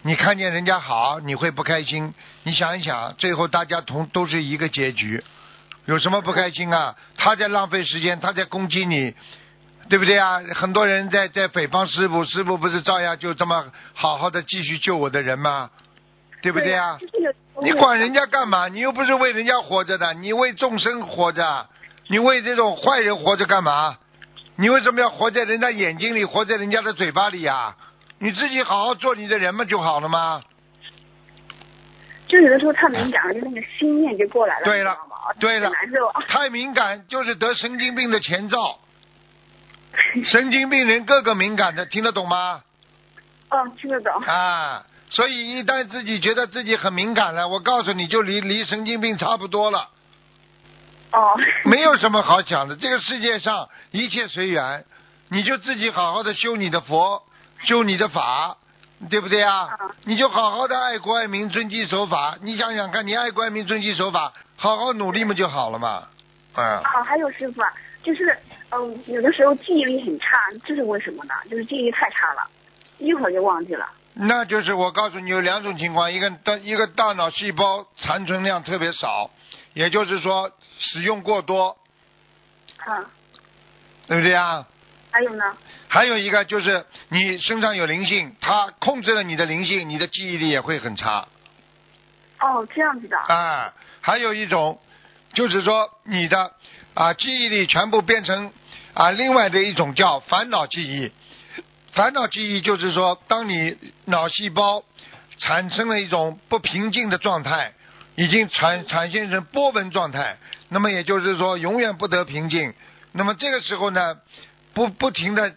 你看见人家好，你会不开心。你想一想，最后大家同都是一个结局，有什么不开心啊？他在浪费时间，他在攻击你，对不对啊？很多人在在诽谤师傅，师傅不是照样就这么好好的继续救我的人吗？对不对啊？你管人家干嘛？你又不是为人家活着的，你为众生活着，你为这种坏人活着干嘛？你为什么要活在人家眼睛里，活在人家的嘴巴里呀？你自己好好做你的人嘛就好了吗？就有的时候太敏感了，就那个心念就过来了。对了，对了，难受。太敏感就是得神经病的前兆。神经病人个个敏感的，听得懂吗？嗯，听得懂。啊，所以一旦自己觉得自己很敏感了，我告诉你就离离神经病差不多了。哦。没有什么好讲的，这个世界上一切随缘，你就自己好好的修你的佛，修你的法，对不对啊？你就好好的爱国爱民、遵纪守法。你想想看，你爱国爱民、遵纪守法，好好努力嘛就好了嘛。嗯。啊，还有师傅啊，就是嗯，有的时候记忆力很差，这是为什么呢？就是记忆力太差了，一会儿就忘记了。那就是我告诉你有两种情况，一个大一个大脑细胞残存量特别少，也就是说使用过多，啊，对不对啊？还有呢？还有一个就是你身上有灵性，它控制了你的灵性，你的记忆力也会很差。哦，这样子的。啊，还有一种就是说你的啊记忆力全部变成啊另外的一种叫烦恼记忆。烦恼记忆就是说，当你脑细胞产生了一种不平静的状态，已经产产生成波纹状态，那么也就是说永远不得平静。那么这个时候呢，不不停的，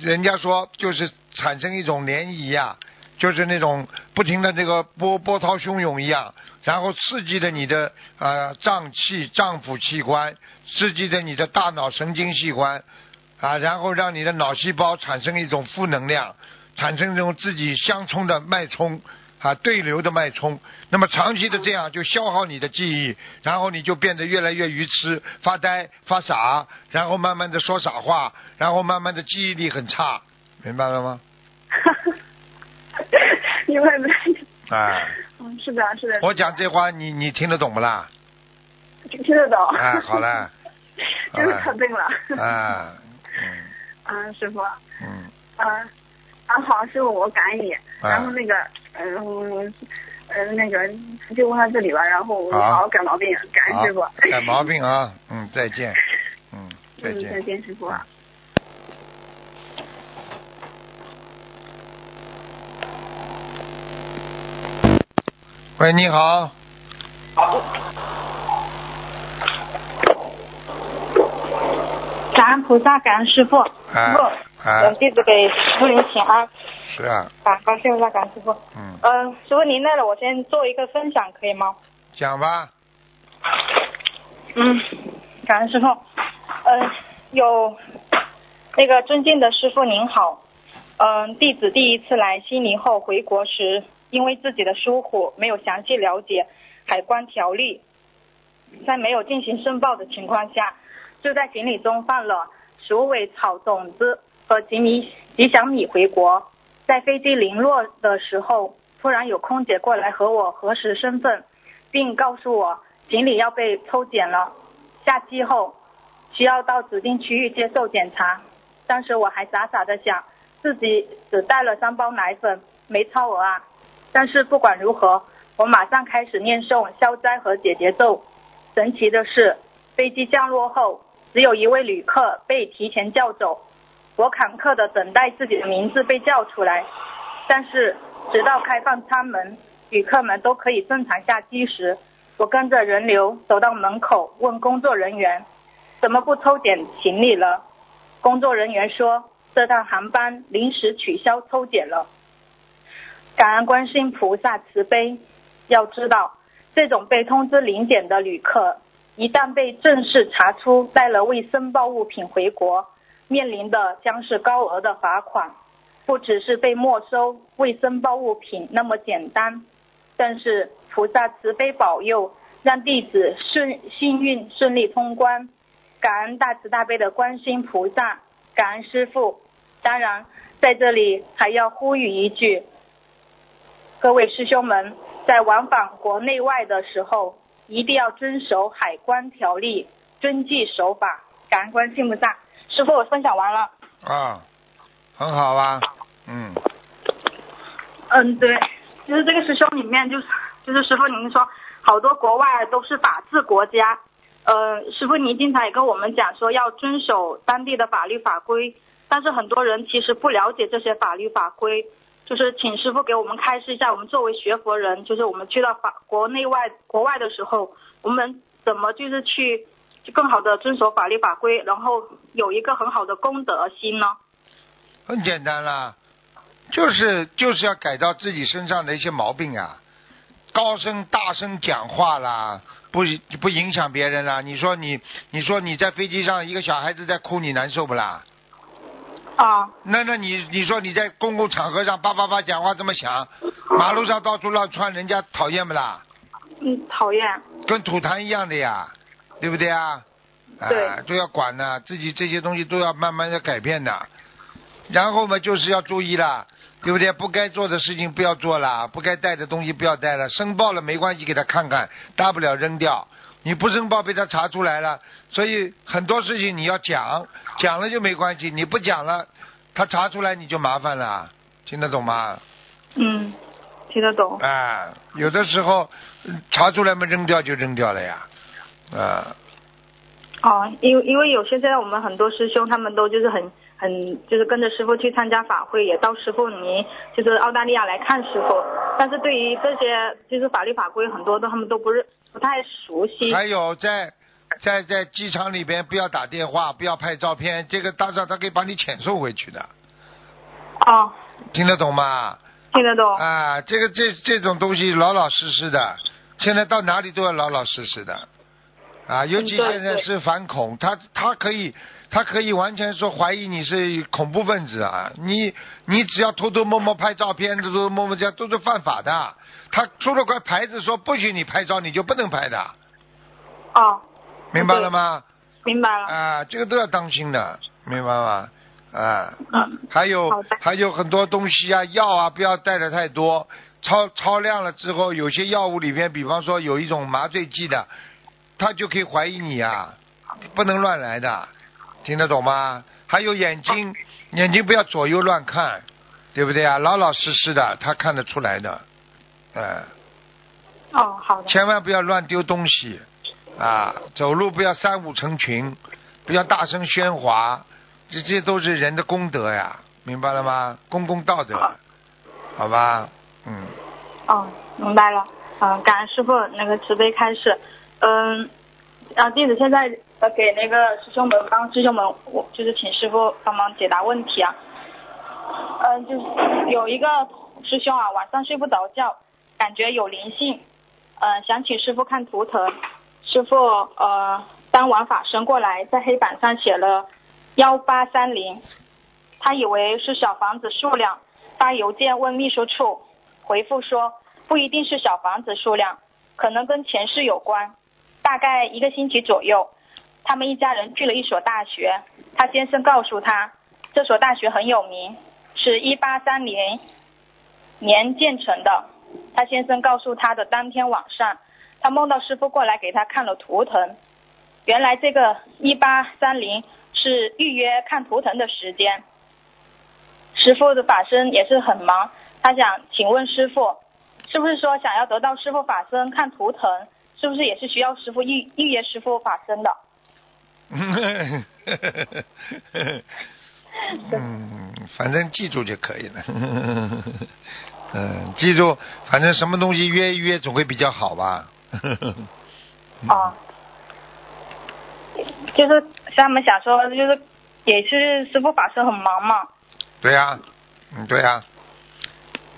人家说就是产生一种涟漪呀，就是那种不停的这个波波涛汹涌一样，然后刺激着你的呃脏器、脏腑器官，刺激着你的大脑神经器官。啊，然后让你的脑细胞产生一种负能量，产生这种自己相冲的脉冲啊，对流的脉冲。那么长期的这样就消耗你的记忆，然后你就变得越来越愚痴、发呆、发傻，然后慢慢的说傻话，然后慢慢的记忆力很差，明白了吗？明 白明白。哎。嗯，是的，是的。我讲这话，你你听得懂不啦？听听得懂。哎，好嘞。真是可对了。啊。嗯，啊，师傅，嗯，啊，啊好，师傅，我感恩你。然后那个，嗯，嗯，那个就问到这里吧，然后我好好改毛病，感恩师傅。改毛病啊，嗯，再见，嗯，再见，再见，师傅。喂，你好。感恩菩萨，感恩师傅，师傅，弟子给师傅您请安。是啊。感恩师傅，感恩师傅。嗯。嗯，师傅您累了，我先做一个分享，可以吗？讲吧。嗯，感恩师傅。嗯，有那个尊敬的师傅您好，嗯，弟子第一次来悉尼后回国时，因为自己的疏忽，没有详细了解海关条例，在没有进行申报的情况下。就在行李中放了鼠尾草种子和吉米吉祥米回国，在飞机零落的时候，突然有空姐过来和我核实身份，并告诉我行李要被抽检了，下机后需要到指定区域接受检查。当时我还傻傻的想，自己只带了三包奶粉，没超额啊。但是不管如何，我马上开始念诵消灾和解结咒。神奇的是，飞机降落后。只有一位旅客被提前叫走，我坎坷的等待自己的名字被叫出来，但是直到开放舱门，旅客们都可以正常下机时，我跟着人流走到门口，问工作人员怎么不抽检行李了？工作人员说这趟航班临时取消抽检了。感恩观世音菩萨慈悲，要知道这种被通知临检的旅客。一旦被正式查出带了未申报物品回国，面临的将是高额的罚款，不只是被没收未申报物品那么简单。但是菩萨慈悲保佑，让弟子顺幸运顺利通关。感恩大慈大悲的观世音菩萨，感恩师父。当然，在这里还要呼吁一句：各位师兄们，在往返国内外的时候，一定要遵守海关条例，遵纪守法。感恩观世音菩萨。师傅，我分享完了。啊，很好啊，嗯，嗯，对，就是这个师兄里面，就是就是师傅您说，好多国外都是法治国家，呃，师傅您经常也跟我们讲说要遵守当地的法律法规，但是很多人其实不了解这些法律法规，就是请师傅给我们开示一下，我们作为学佛人，就是我们去到法国内外国外的时候，我们怎么就是去更好的遵守法律法规，然后有一个很好的功德心呢？很简单啦，就是就是要改掉自己身上的一些毛病啊，高声大声讲话啦，不不影响别人啦。你说你你说你在飞机上一个小孩子在哭，你难受不啦？啊，那那你你说你在公共场合上叭叭叭讲话这么响，马路上到处乱窜，人家讨厌不啦？嗯，讨厌。跟吐痰一样的呀，对不对啊？对啊，都要管的，自己这些东西都要慢慢的改变的。然后嘛，就是要注意了，对不对？不该做的事情不要做了，不该带的东西不要带了。申报了没关系，给他看看，大不了扔掉。你不申报被他查出来了，所以很多事情你要讲，讲了就没关系。你不讲了，他查出来你就麻烦了，听得懂吗？嗯，听得懂。啊，有的时候嗯查出来嘛，扔掉就扔掉了呀，啊，哦，因为因为有些现在我们很多师兄他们都就是很很就是跟着师傅去参加法会，也到师傅您就是澳大利亚来看师傅，但是对于这些就是法律法规很多都他们都不是不太熟悉。还有在在在机场里边不要打电话，不要拍照片，这个大上他可以把你遣送回去的，哦，听得懂吗？听得懂。啊，这个这这种东西老老实实的，现在到哪里都要老老实实的，啊，尤其现在是反恐，他他可以他可以完全说怀疑你是恐怖分子啊，你你只要偷偷摸摸拍照片，偷偷摸摸这样都是犯法的，他出了块牌子说不许你拍照，你就不能拍的，哦，明白了吗？明白了。啊，这个都要当心的，明白吗？啊，嗯，还有还有很多东西啊，药啊，不要带的太多，超超量了之后，有些药物里面，比方说有一种麻醉剂的，他就可以怀疑你啊，不能乱来的，听得懂吗？还有眼睛，眼睛不要左右乱看，对不对啊？老老实实的，他看得出来的，嗯、哦，好的。千万不要乱丢东西啊！走路不要三五成群，不要大声喧哗，这这都是人的功德呀，明白了吗？公共道德，好吧？嗯，哦，明白了。嗯、感恩师傅那个慈悲开示。嗯，啊，弟子现在呃给那个师兄们帮师兄们，我就是请师傅帮忙解答问题啊。嗯，就是有一个师兄啊，晚上睡不着觉，感觉有灵性，嗯，想请师傅看图腾。师傅呃，当晚法身过来，在黑板上写了幺八三零，他以为是小房子数量，发邮件问秘书处，回复说不一定是小房子数量，可能跟前世有关。大概一个星期左右，他们一家人去了一所大学，他先生告诉他，这所大学很有名，是一八三零年建成的。他先生告诉他的当天晚上，他梦到师傅过来给他看了图腾，原来这个一八三零是预约看图腾的时间。师傅的法身也是很忙，他想请问师傅，是不是说想要得到师傅法身看图腾，是不是也是需要师傅预预约师傅法身的？嗯，反正记住就可以了。嗯，记住，反正什么东西约一约总会比较好吧。啊，就是他们想说，就是也是师傅法身很忙嘛，对呀、嗯，对呀、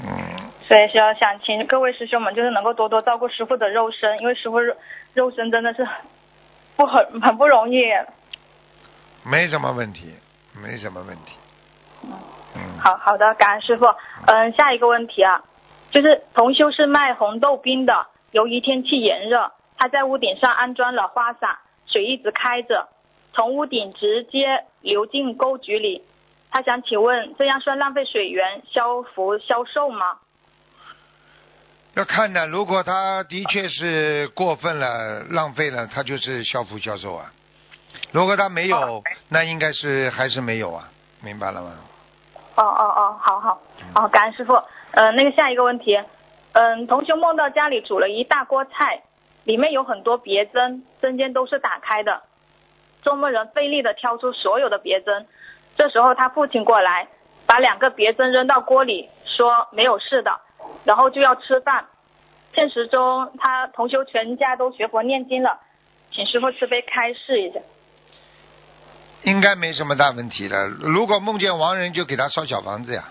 嗯，所以说想请各位师兄们就是能够多多照顾师傅的肉身，因为师傅肉肉身真的是不很很不容易。没什么问题，没什么问题。嗯，好好的，感恩师傅。嗯，下一个问题啊，就是同修是卖红豆冰的，由于天气炎热，他在屋顶上安装了花洒，水一直开着，从屋顶直接流进沟渠里。他想请问，这样算浪费水源、消福消寿吗？要看的，如果他的确是过分了、浪费了，他就是消福销售啊。如果他没有，那应该是还是没有啊，明白了吗？哦哦哦，好好，哦，感恩师傅。嗯、那个下一个问题，嗯，同学梦到家里煮了一大锅菜，里面有很多别针，针尖都是打开的。做梦人费力的挑出所有的别针，这时候他父亲过来，把两个别针扔到锅里，说没有事的，然后就要吃饭。现实中，他同修全家都学佛念经了，请师傅慈悲开示一下。应该没什么大问题的。如果梦见亡人，就给他烧小房子呀。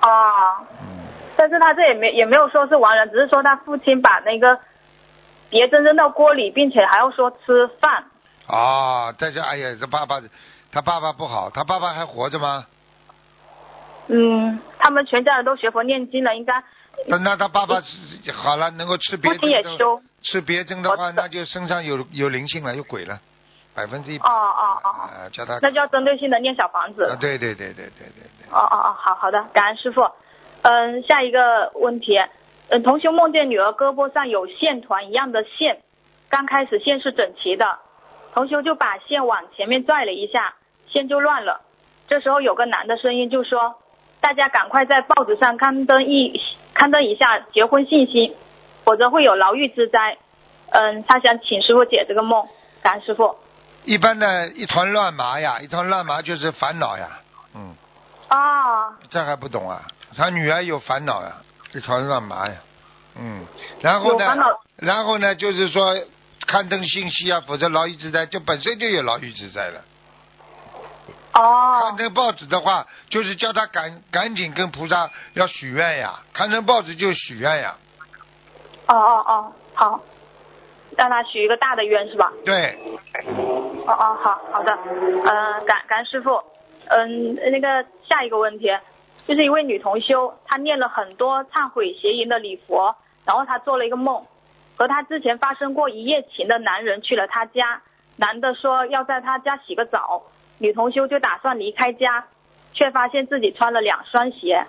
啊，嗯，但是他这也没也没有说是亡人，只是说他父亲把那个别针扔到锅里，并且还要说吃饭。啊，但是哎呀，这爸爸，他爸爸不好，他爸爸还活着吗？嗯，他们全家人都学佛念经了，应该那那他爸爸是好了，能够吃别针的，修。吃别针的话，那就身上有有灵性了，有鬼了，百分之一百。哦哦哦，啊，叫他那就要针对性的念小房子。啊，对对对对对对对。哦哦哦，好好的，感恩师傅。嗯，下一个问题，嗯，同学梦见女儿胳膊上有线团一样的线，刚开始线是整齐的，同学就把线往前面拽了一下，线就乱了。这时候有个男的声音就说：“大家赶快在报纸上刊登一刊登一下结婚信息，否则会有牢狱之灾。”嗯，他想请师傅解这个梦，感恩师傅。一般的一团乱麻呀，一团乱麻就是烦恼呀，嗯，啊，这还不懂啊？他女儿有烦恼呀，一团乱麻呀，嗯，然后呢然后呢，就是说刊登信息啊，否则牢狱之灾就本身就有牢狱之灾了。哦。刊，登报纸的话，就是叫他赶赶紧跟菩萨要许愿呀，看这报纸就许愿呀，哦哦哦，好，让他许一个大的愿是吧？对，哦哦，好好的，嗯、感感恩师傅，嗯，那个下一个问题，就是一位女同修，她念了很多忏悔邪淫的礼佛，然后她做了一个梦，和她之前发生过一夜情的男人去了她家，男的说要在她家洗个澡，女同修就打算离开家，却发现自己穿了两双鞋，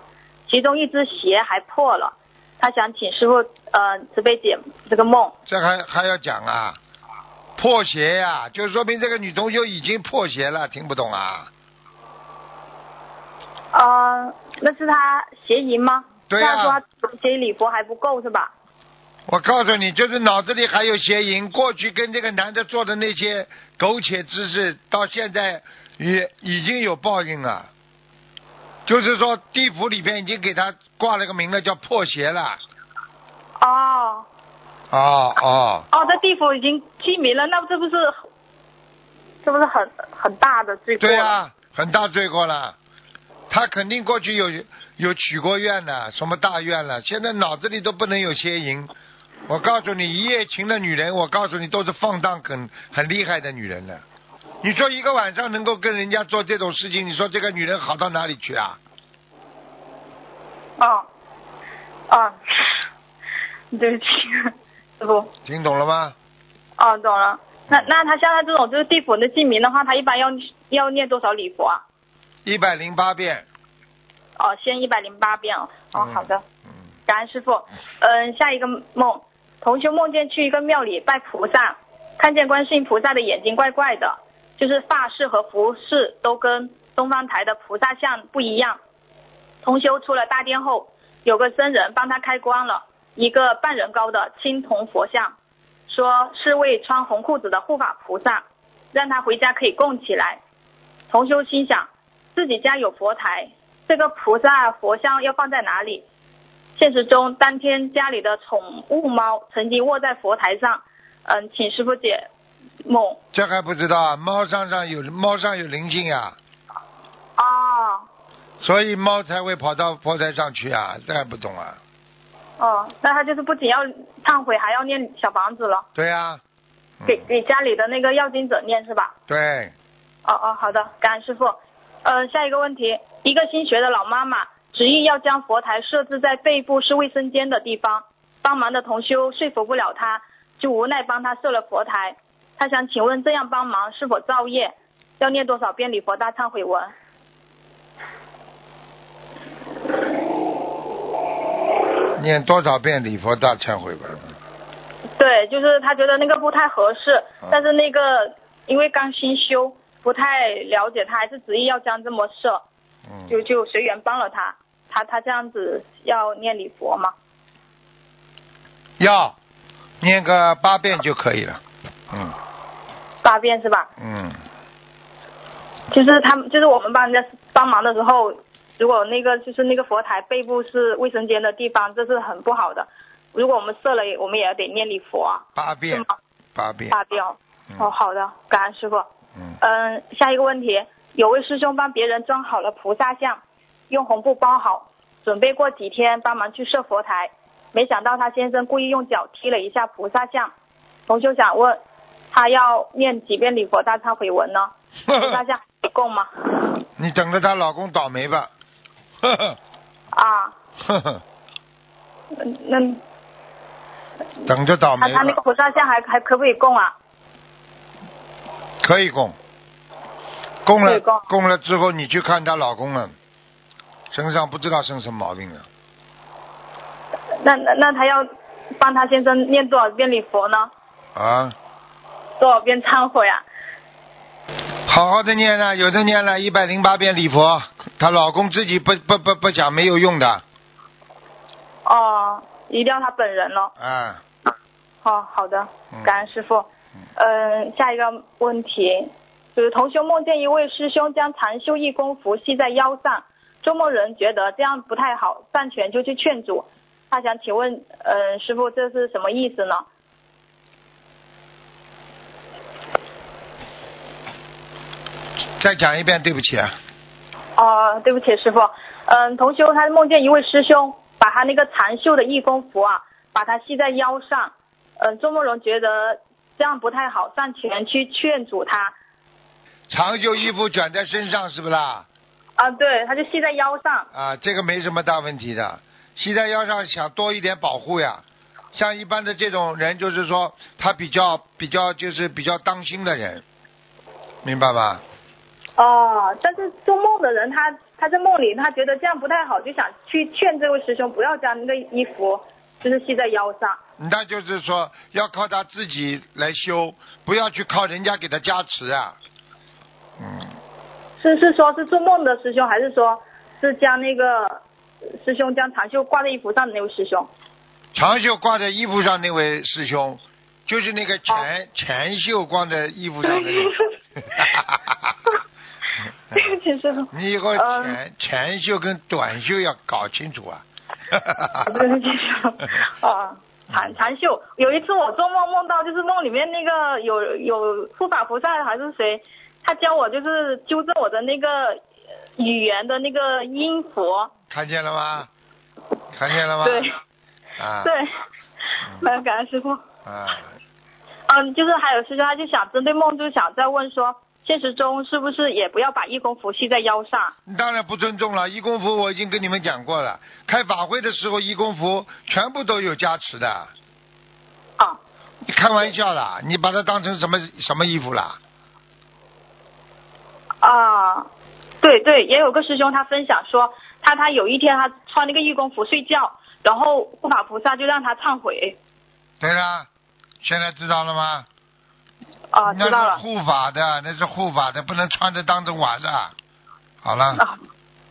其中一只鞋还破了，她想请师傅呃慈悲解这个梦。这还还要讲啊？破鞋呀、就说明这个女同修已经破鞋了，听不懂啊？呃，那是他邪淫吗？对呀那说他邪淫礼佛还不够是吧？我告诉你，就是脑子里还有邪淫，过去跟这个男的做的那些苟且之事，到现在也已经有报应了。就是说，地府里边已经给他挂了个名了，叫破鞋了。哦哦哦，哦，在地府已经记名了，那这不是这不是很很大的罪过？对啊，很大罪过了。他肯定过去有有许过愿了，什么大愿了，现在脑子里都不能有邪淫。我告诉你，一夜情的女人，我告诉你都是放荡很很厉害的女人了。你说一个晚上能够跟人家做这种事情，你说这个女人好到哪里去啊？哦哦，对不起，师傅。听懂了吗？哦，懂了。那那他像他这种就是地府的记名的话，他一般要要念多少礼佛啊？一百零八遍。哦，先一百零八遍哦。哦，嗯好的。嗯，感恩师傅。嗯，下一个梦，同修梦见去一个庙里拜菩萨，看见观世音菩萨的眼睛怪怪的，就是发饰和服饰都跟东方台的菩萨像不一样。同修出了大殿后，有个僧人帮他开光了，一个半人高的青铜佛像，说是位穿红裤子的护法菩萨，让他回家可以供起来。同修心想，自己家有佛台，这个菩萨佛像要放在哪里？现实中，当天家里的宠物猫曾经卧在佛台上，嗯，请师傅解梦。这还不知道啊？猫上上有猫上有灵性呀、哦所以猫才会跑到佛台上去啊，这还不懂啊？哦，那他就是不仅要忏悔，还要念小房子了，对呀、嗯给给家里的那个要经者念是吧？对，哦哦，好的，感恩师傅。呃，下一个问题，一个新学的老妈妈执意要将佛台设置在背部是卫生间的地方，帮忙的同修说服不了他，就无奈帮他设了佛台。他想请问这样帮忙是否造业？要念多少遍礼佛大忏悔文？念多少遍礼佛大忏悔文？对，就是他觉得那个不太合适，啊但是那个因为刚新修，不太了解，他还是执意要将这么设，嗯，就就随缘帮了他。他他这样子要念礼佛吗？要念个八遍就可以了。嗯八遍是吧？嗯，就是他们，就是我们帮人家帮忙的时候，如果那个就是那个佛台背部是卫生间的地方，这是很不好的。如果我们设了，我们也要得念礼佛啊，八遍吗？八遍。八遍哦。嗯哦，好的，感恩师傅。嗯嗯，下一个问题，有位师兄帮别人装好了菩萨像，用红布包好，准备过几天帮忙去设佛台，没想到他先生故意用脚踢了一下菩萨像。同修想问，他要念几遍礼佛大忏悔文呢？菩萨像供吗？你等着她老公倒霉吧。啊，呵呵，嗯那等着倒霉吧。他他那个菩萨像还还可不可以供啊？可以供，供了供供了之后，你去看她老公了，身上不知道生什么毛病了。那那那他要帮他先生念多少遍礼佛呢？啊，多少遍忏悔啊？好好的念啊，有的念了一百零八遍礼佛，她老公自己不不不不讲没有用的，哦，一定要他本人咯。嗯，哦，好的嗯，感恩师傅。嗯、下一个问题就是同修梦见一位师兄将禅修义工服系在腰上，做梦人觉得这样不太好，上前就去劝阻。他想请问，嗯、师傅这是什么意思呢？再讲一遍，对不起啊。哦，对不起，师傅。嗯，同修他梦见一位师兄把他那个长袖的义工服啊，把它系在腰上。嗯，周梦人觉得这样不太好，上前去劝阻他。长袖衣服卷在身上是不是啦？啊，对，他就系在腰上。啊，这个没什么大问题的，系在腰上想多一点保护呀。像一般的这种人，就是说他比较比较就是比较当心的人，明白吧？哦，但是做梦的人他他在梦里他觉得这样不太好，就想去劝这位师兄不要将那个衣服就是系在腰上。那就是说要靠他自己来修，不要去靠人家给他加持啊。嗯，是是说是做梦的师兄，还是说是将那个师兄将长袖挂在衣服上的那位师兄？长袖挂在衣服上那位师兄，就是那个前、前袖挂在衣服上的那个。对不起，师 傅。你以后嗯前前袖跟短袖要搞清楚啊。对不起，师傅。啊，长长袖。有一次我做梦梦到，就是梦里面那个有有护法菩萨还是谁，他教我就是纠正我的那个呃语言的那个音符。看见了吗？看见了吗？对啊。对，那感恩师傅。啊，嗯，就是还有师兄，他就想针对梦，就想再问说，现实中是不是也不要把义工服系在腰上？当然不尊重了。义工服我已经跟你们讲过了，开法会的时候义工服全部都有加持的。啊，你开玩笑啦？你把它当成什么什么衣服啦？啊，对对，也有个师兄他分享说，他他有一天他穿那个义工服睡觉，然后护法菩萨就让他忏悔。对啦，现在知道了吗？啊，知道了。护法的，那是护法的，不能穿着当着玩的。好了，啊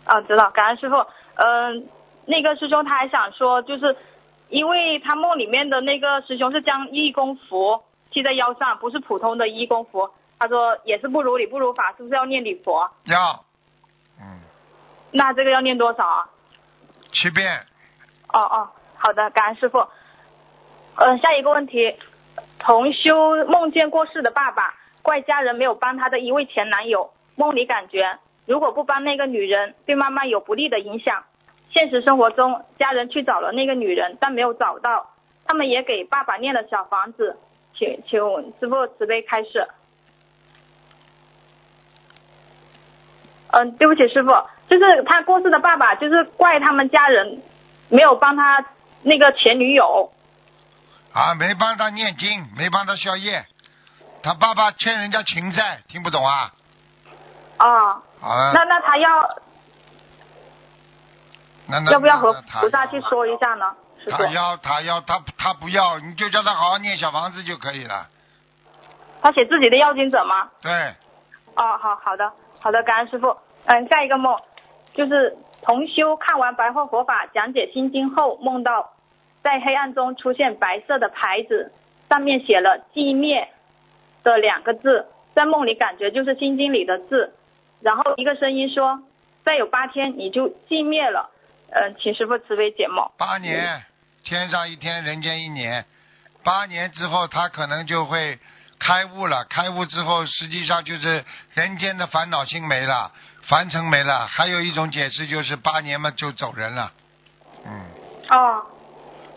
啊，知道，感恩师傅。嗯、那个师兄他还想说，就是因为他梦里面的那个师兄是将义工服系在腰上，不是普通的义工服。他说也是不如理不如法，是不是要念礼佛？要，嗯，那这个要念多少啊？七遍。哦哦，好的，感恩师傅。嗯、下一个问题，同修梦见过世的爸爸，怪家人没有帮他的一位前男友，梦里感觉如果不帮那个女人，对妈妈有不利的影响。现实生活中，家人去找了那个女人，但没有找到，他们也给爸爸念了小房子，请请师傅慈悲开示。嗯，对不起，师傅，就是他过世的爸爸，就是怪他们家人没有帮他那个前女友。啊，没帮他念经，没帮他消业，他爸爸欠人家情债，听不懂啊？啊，好了，那那他要那那要不要和菩萨去说一下呢？他，要他要他他不要，你就叫他好好念小房子就可以了。他写自己的要经者吗？对，哦，好好的好的，感恩师傅。嗯，下一个梦就是同修看完白话佛法讲解心经后，梦到在黑暗中出现白色的牌子，上面写了“寂灭”的两个字，在梦里感觉就是心经里的字。然后一个声音说：“再有八天你就寂灭了。”嗯，请师傅慈悲解梦。八年，天上一天，人间一年，八年之后他可能就会开悟了。开悟之后，实际上就是人间的烦恼心没了，凡尘没了。还有一种解释就是八年嘛就走人了，嗯。哦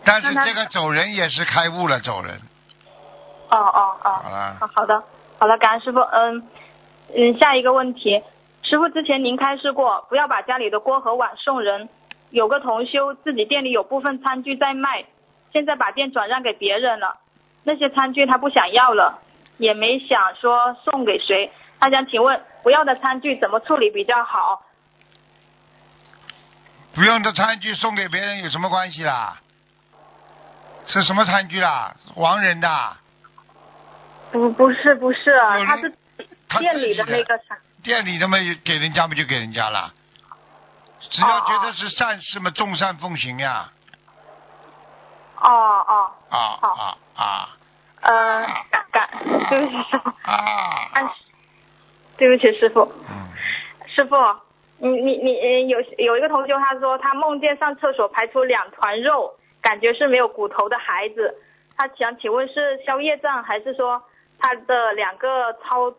但是这个走人也是开悟了，走人。哦哦哦。好了，好好的，好的，感恩师傅。嗯嗯，下一个问题，师傅之前您开示过，不要把家里的锅和碗送人。有个同修自己店里有部分餐具在卖，现在把店转让给别人了，那些餐具他不想要了，也没想说送给谁。他想请问，不要的餐具怎么处理比较好？不用的餐具送给别人有什么关系啦？是什么餐具啦？亡人的，不，不是，不是，有他是店里的的那个餐。店里的嘛，给人家不就给人家了？只要觉得是善事嘛，众善奉行呀！哦哦，啊啊啊啊呃，感感，对不起师傅，啊！按对不起师傅。嗯，师傅，你你你呃有有一个同学他说他梦见上厕所排出两团肉，感觉是没有骨头的孩子，他想请问是宵夜障还是说他的两个超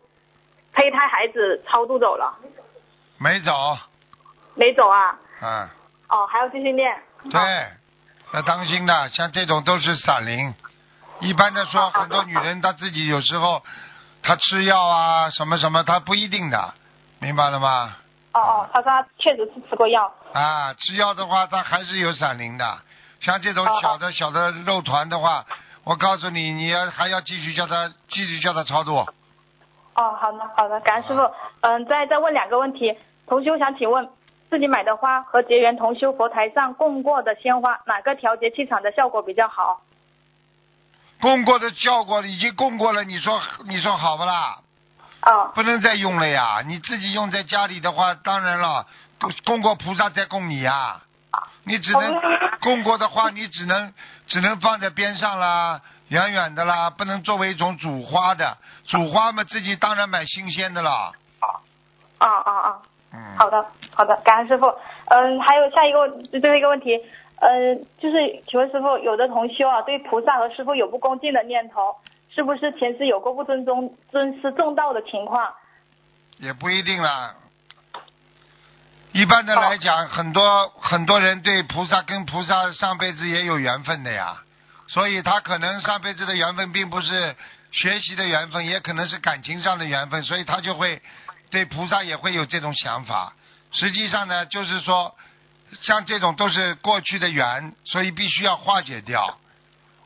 胚胎孩子超度走了？没走，没走啊？嗯，哦，还要继续念。对，要当心的，像这种都是闪灵。一般的说，很多女人她自己有时候她吃药啊什么什么，她不一定的，明白了吗？哦哦，她说他确实是吃过药。啊，吃药的话，她还是有闪灵的。像这种小的小的肉团的话，我告诉你，你要还要继续叫她继续叫她操作。哦，好的好的，感恩师傅。嗯，再再问两个问题。同修想请问，自己买的花和结缘同修佛台上供过的鲜花，哪个调节气场的效果比较好？供过的效果已经供过了，你说你说好不啦？哦不能再用了呀！你自己用在家里的话，当然了，供过菩萨再供你呀。你只能哦供过的话，你只能只能放在边上啦，远远的啦，不能作为一种主花的。主花嘛，自己当然买新鲜的啦。啊啊啊，嗯。好的好的，感恩师傅。嗯，还有下一个问最后一个问题，嗯，就是请问师傅，有的同修啊，对菩萨和师傅有不恭敬的念头，是不是前世有过不尊重尊师重道的情况？也不一定啦。一般的来讲，很多很多人对菩萨跟菩萨上辈子也有缘分的呀，所以他可能上辈子的缘分并不是学习的缘分，也可能是感情上的缘分，所以他就会对菩萨也会有这种想法。实际上呢，就是说，像这种都是过去的缘，所以必须要化解掉，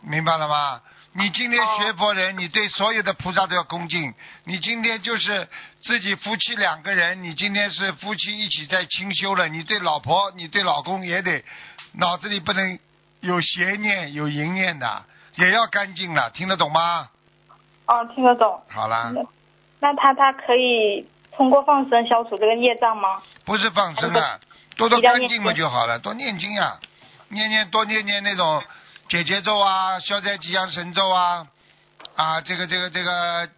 明白了吗？你今天学佛人，你对所有的菩萨都要恭敬。你今天就是自己夫妻两个人，你今天是夫妻一起在清修了，你对老婆、你对老公也得脑子里不能有邪念、有淫念的，也要干净了，听得懂吗？哦，听得懂。好了，那那他他可以通过放生消除这个业障吗？不是放生啊，多多干净嘛就好了，多念经呀、念念多念念那种解结咒啊、消灾吉祥神咒啊，啊，这个这个这个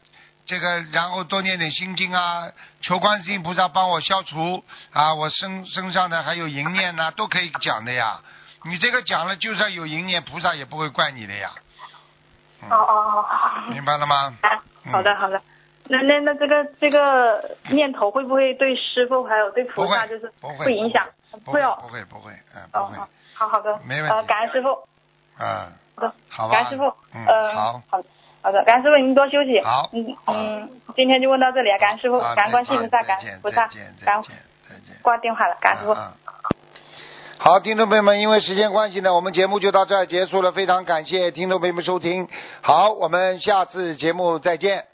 这个，然后多念点心经啊，求观世音菩萨帮我消除啊，我身身上的还有淫念呐、都可以讲的呀。你这个讲了，就算有淫念，菩萨也不会怪你的呀。嗯哦哦哦。明白了吗？啊好的好的。那那那这个这个念头会不会对师傅还有对菩萨就是不会影响？不会哦。不会不会，嗯，不哦会，好好好的。没问题呃，感恩师傅。嗯，好的。好吧。感恩师傅。嗯，呃，好。好的。好的，感恩师傅，您多休息。好嗯嗯，今天就问到这里啊，感恩师傅，啊感恩观世音菩萨，感恩菩萨再见，感见。挂电话了，感恩师傅。好，听众朋友们，因为时间关系呢，我们节目就到这儿结束了。非常感谢听众朋友们收听，好，我们下次节目再见。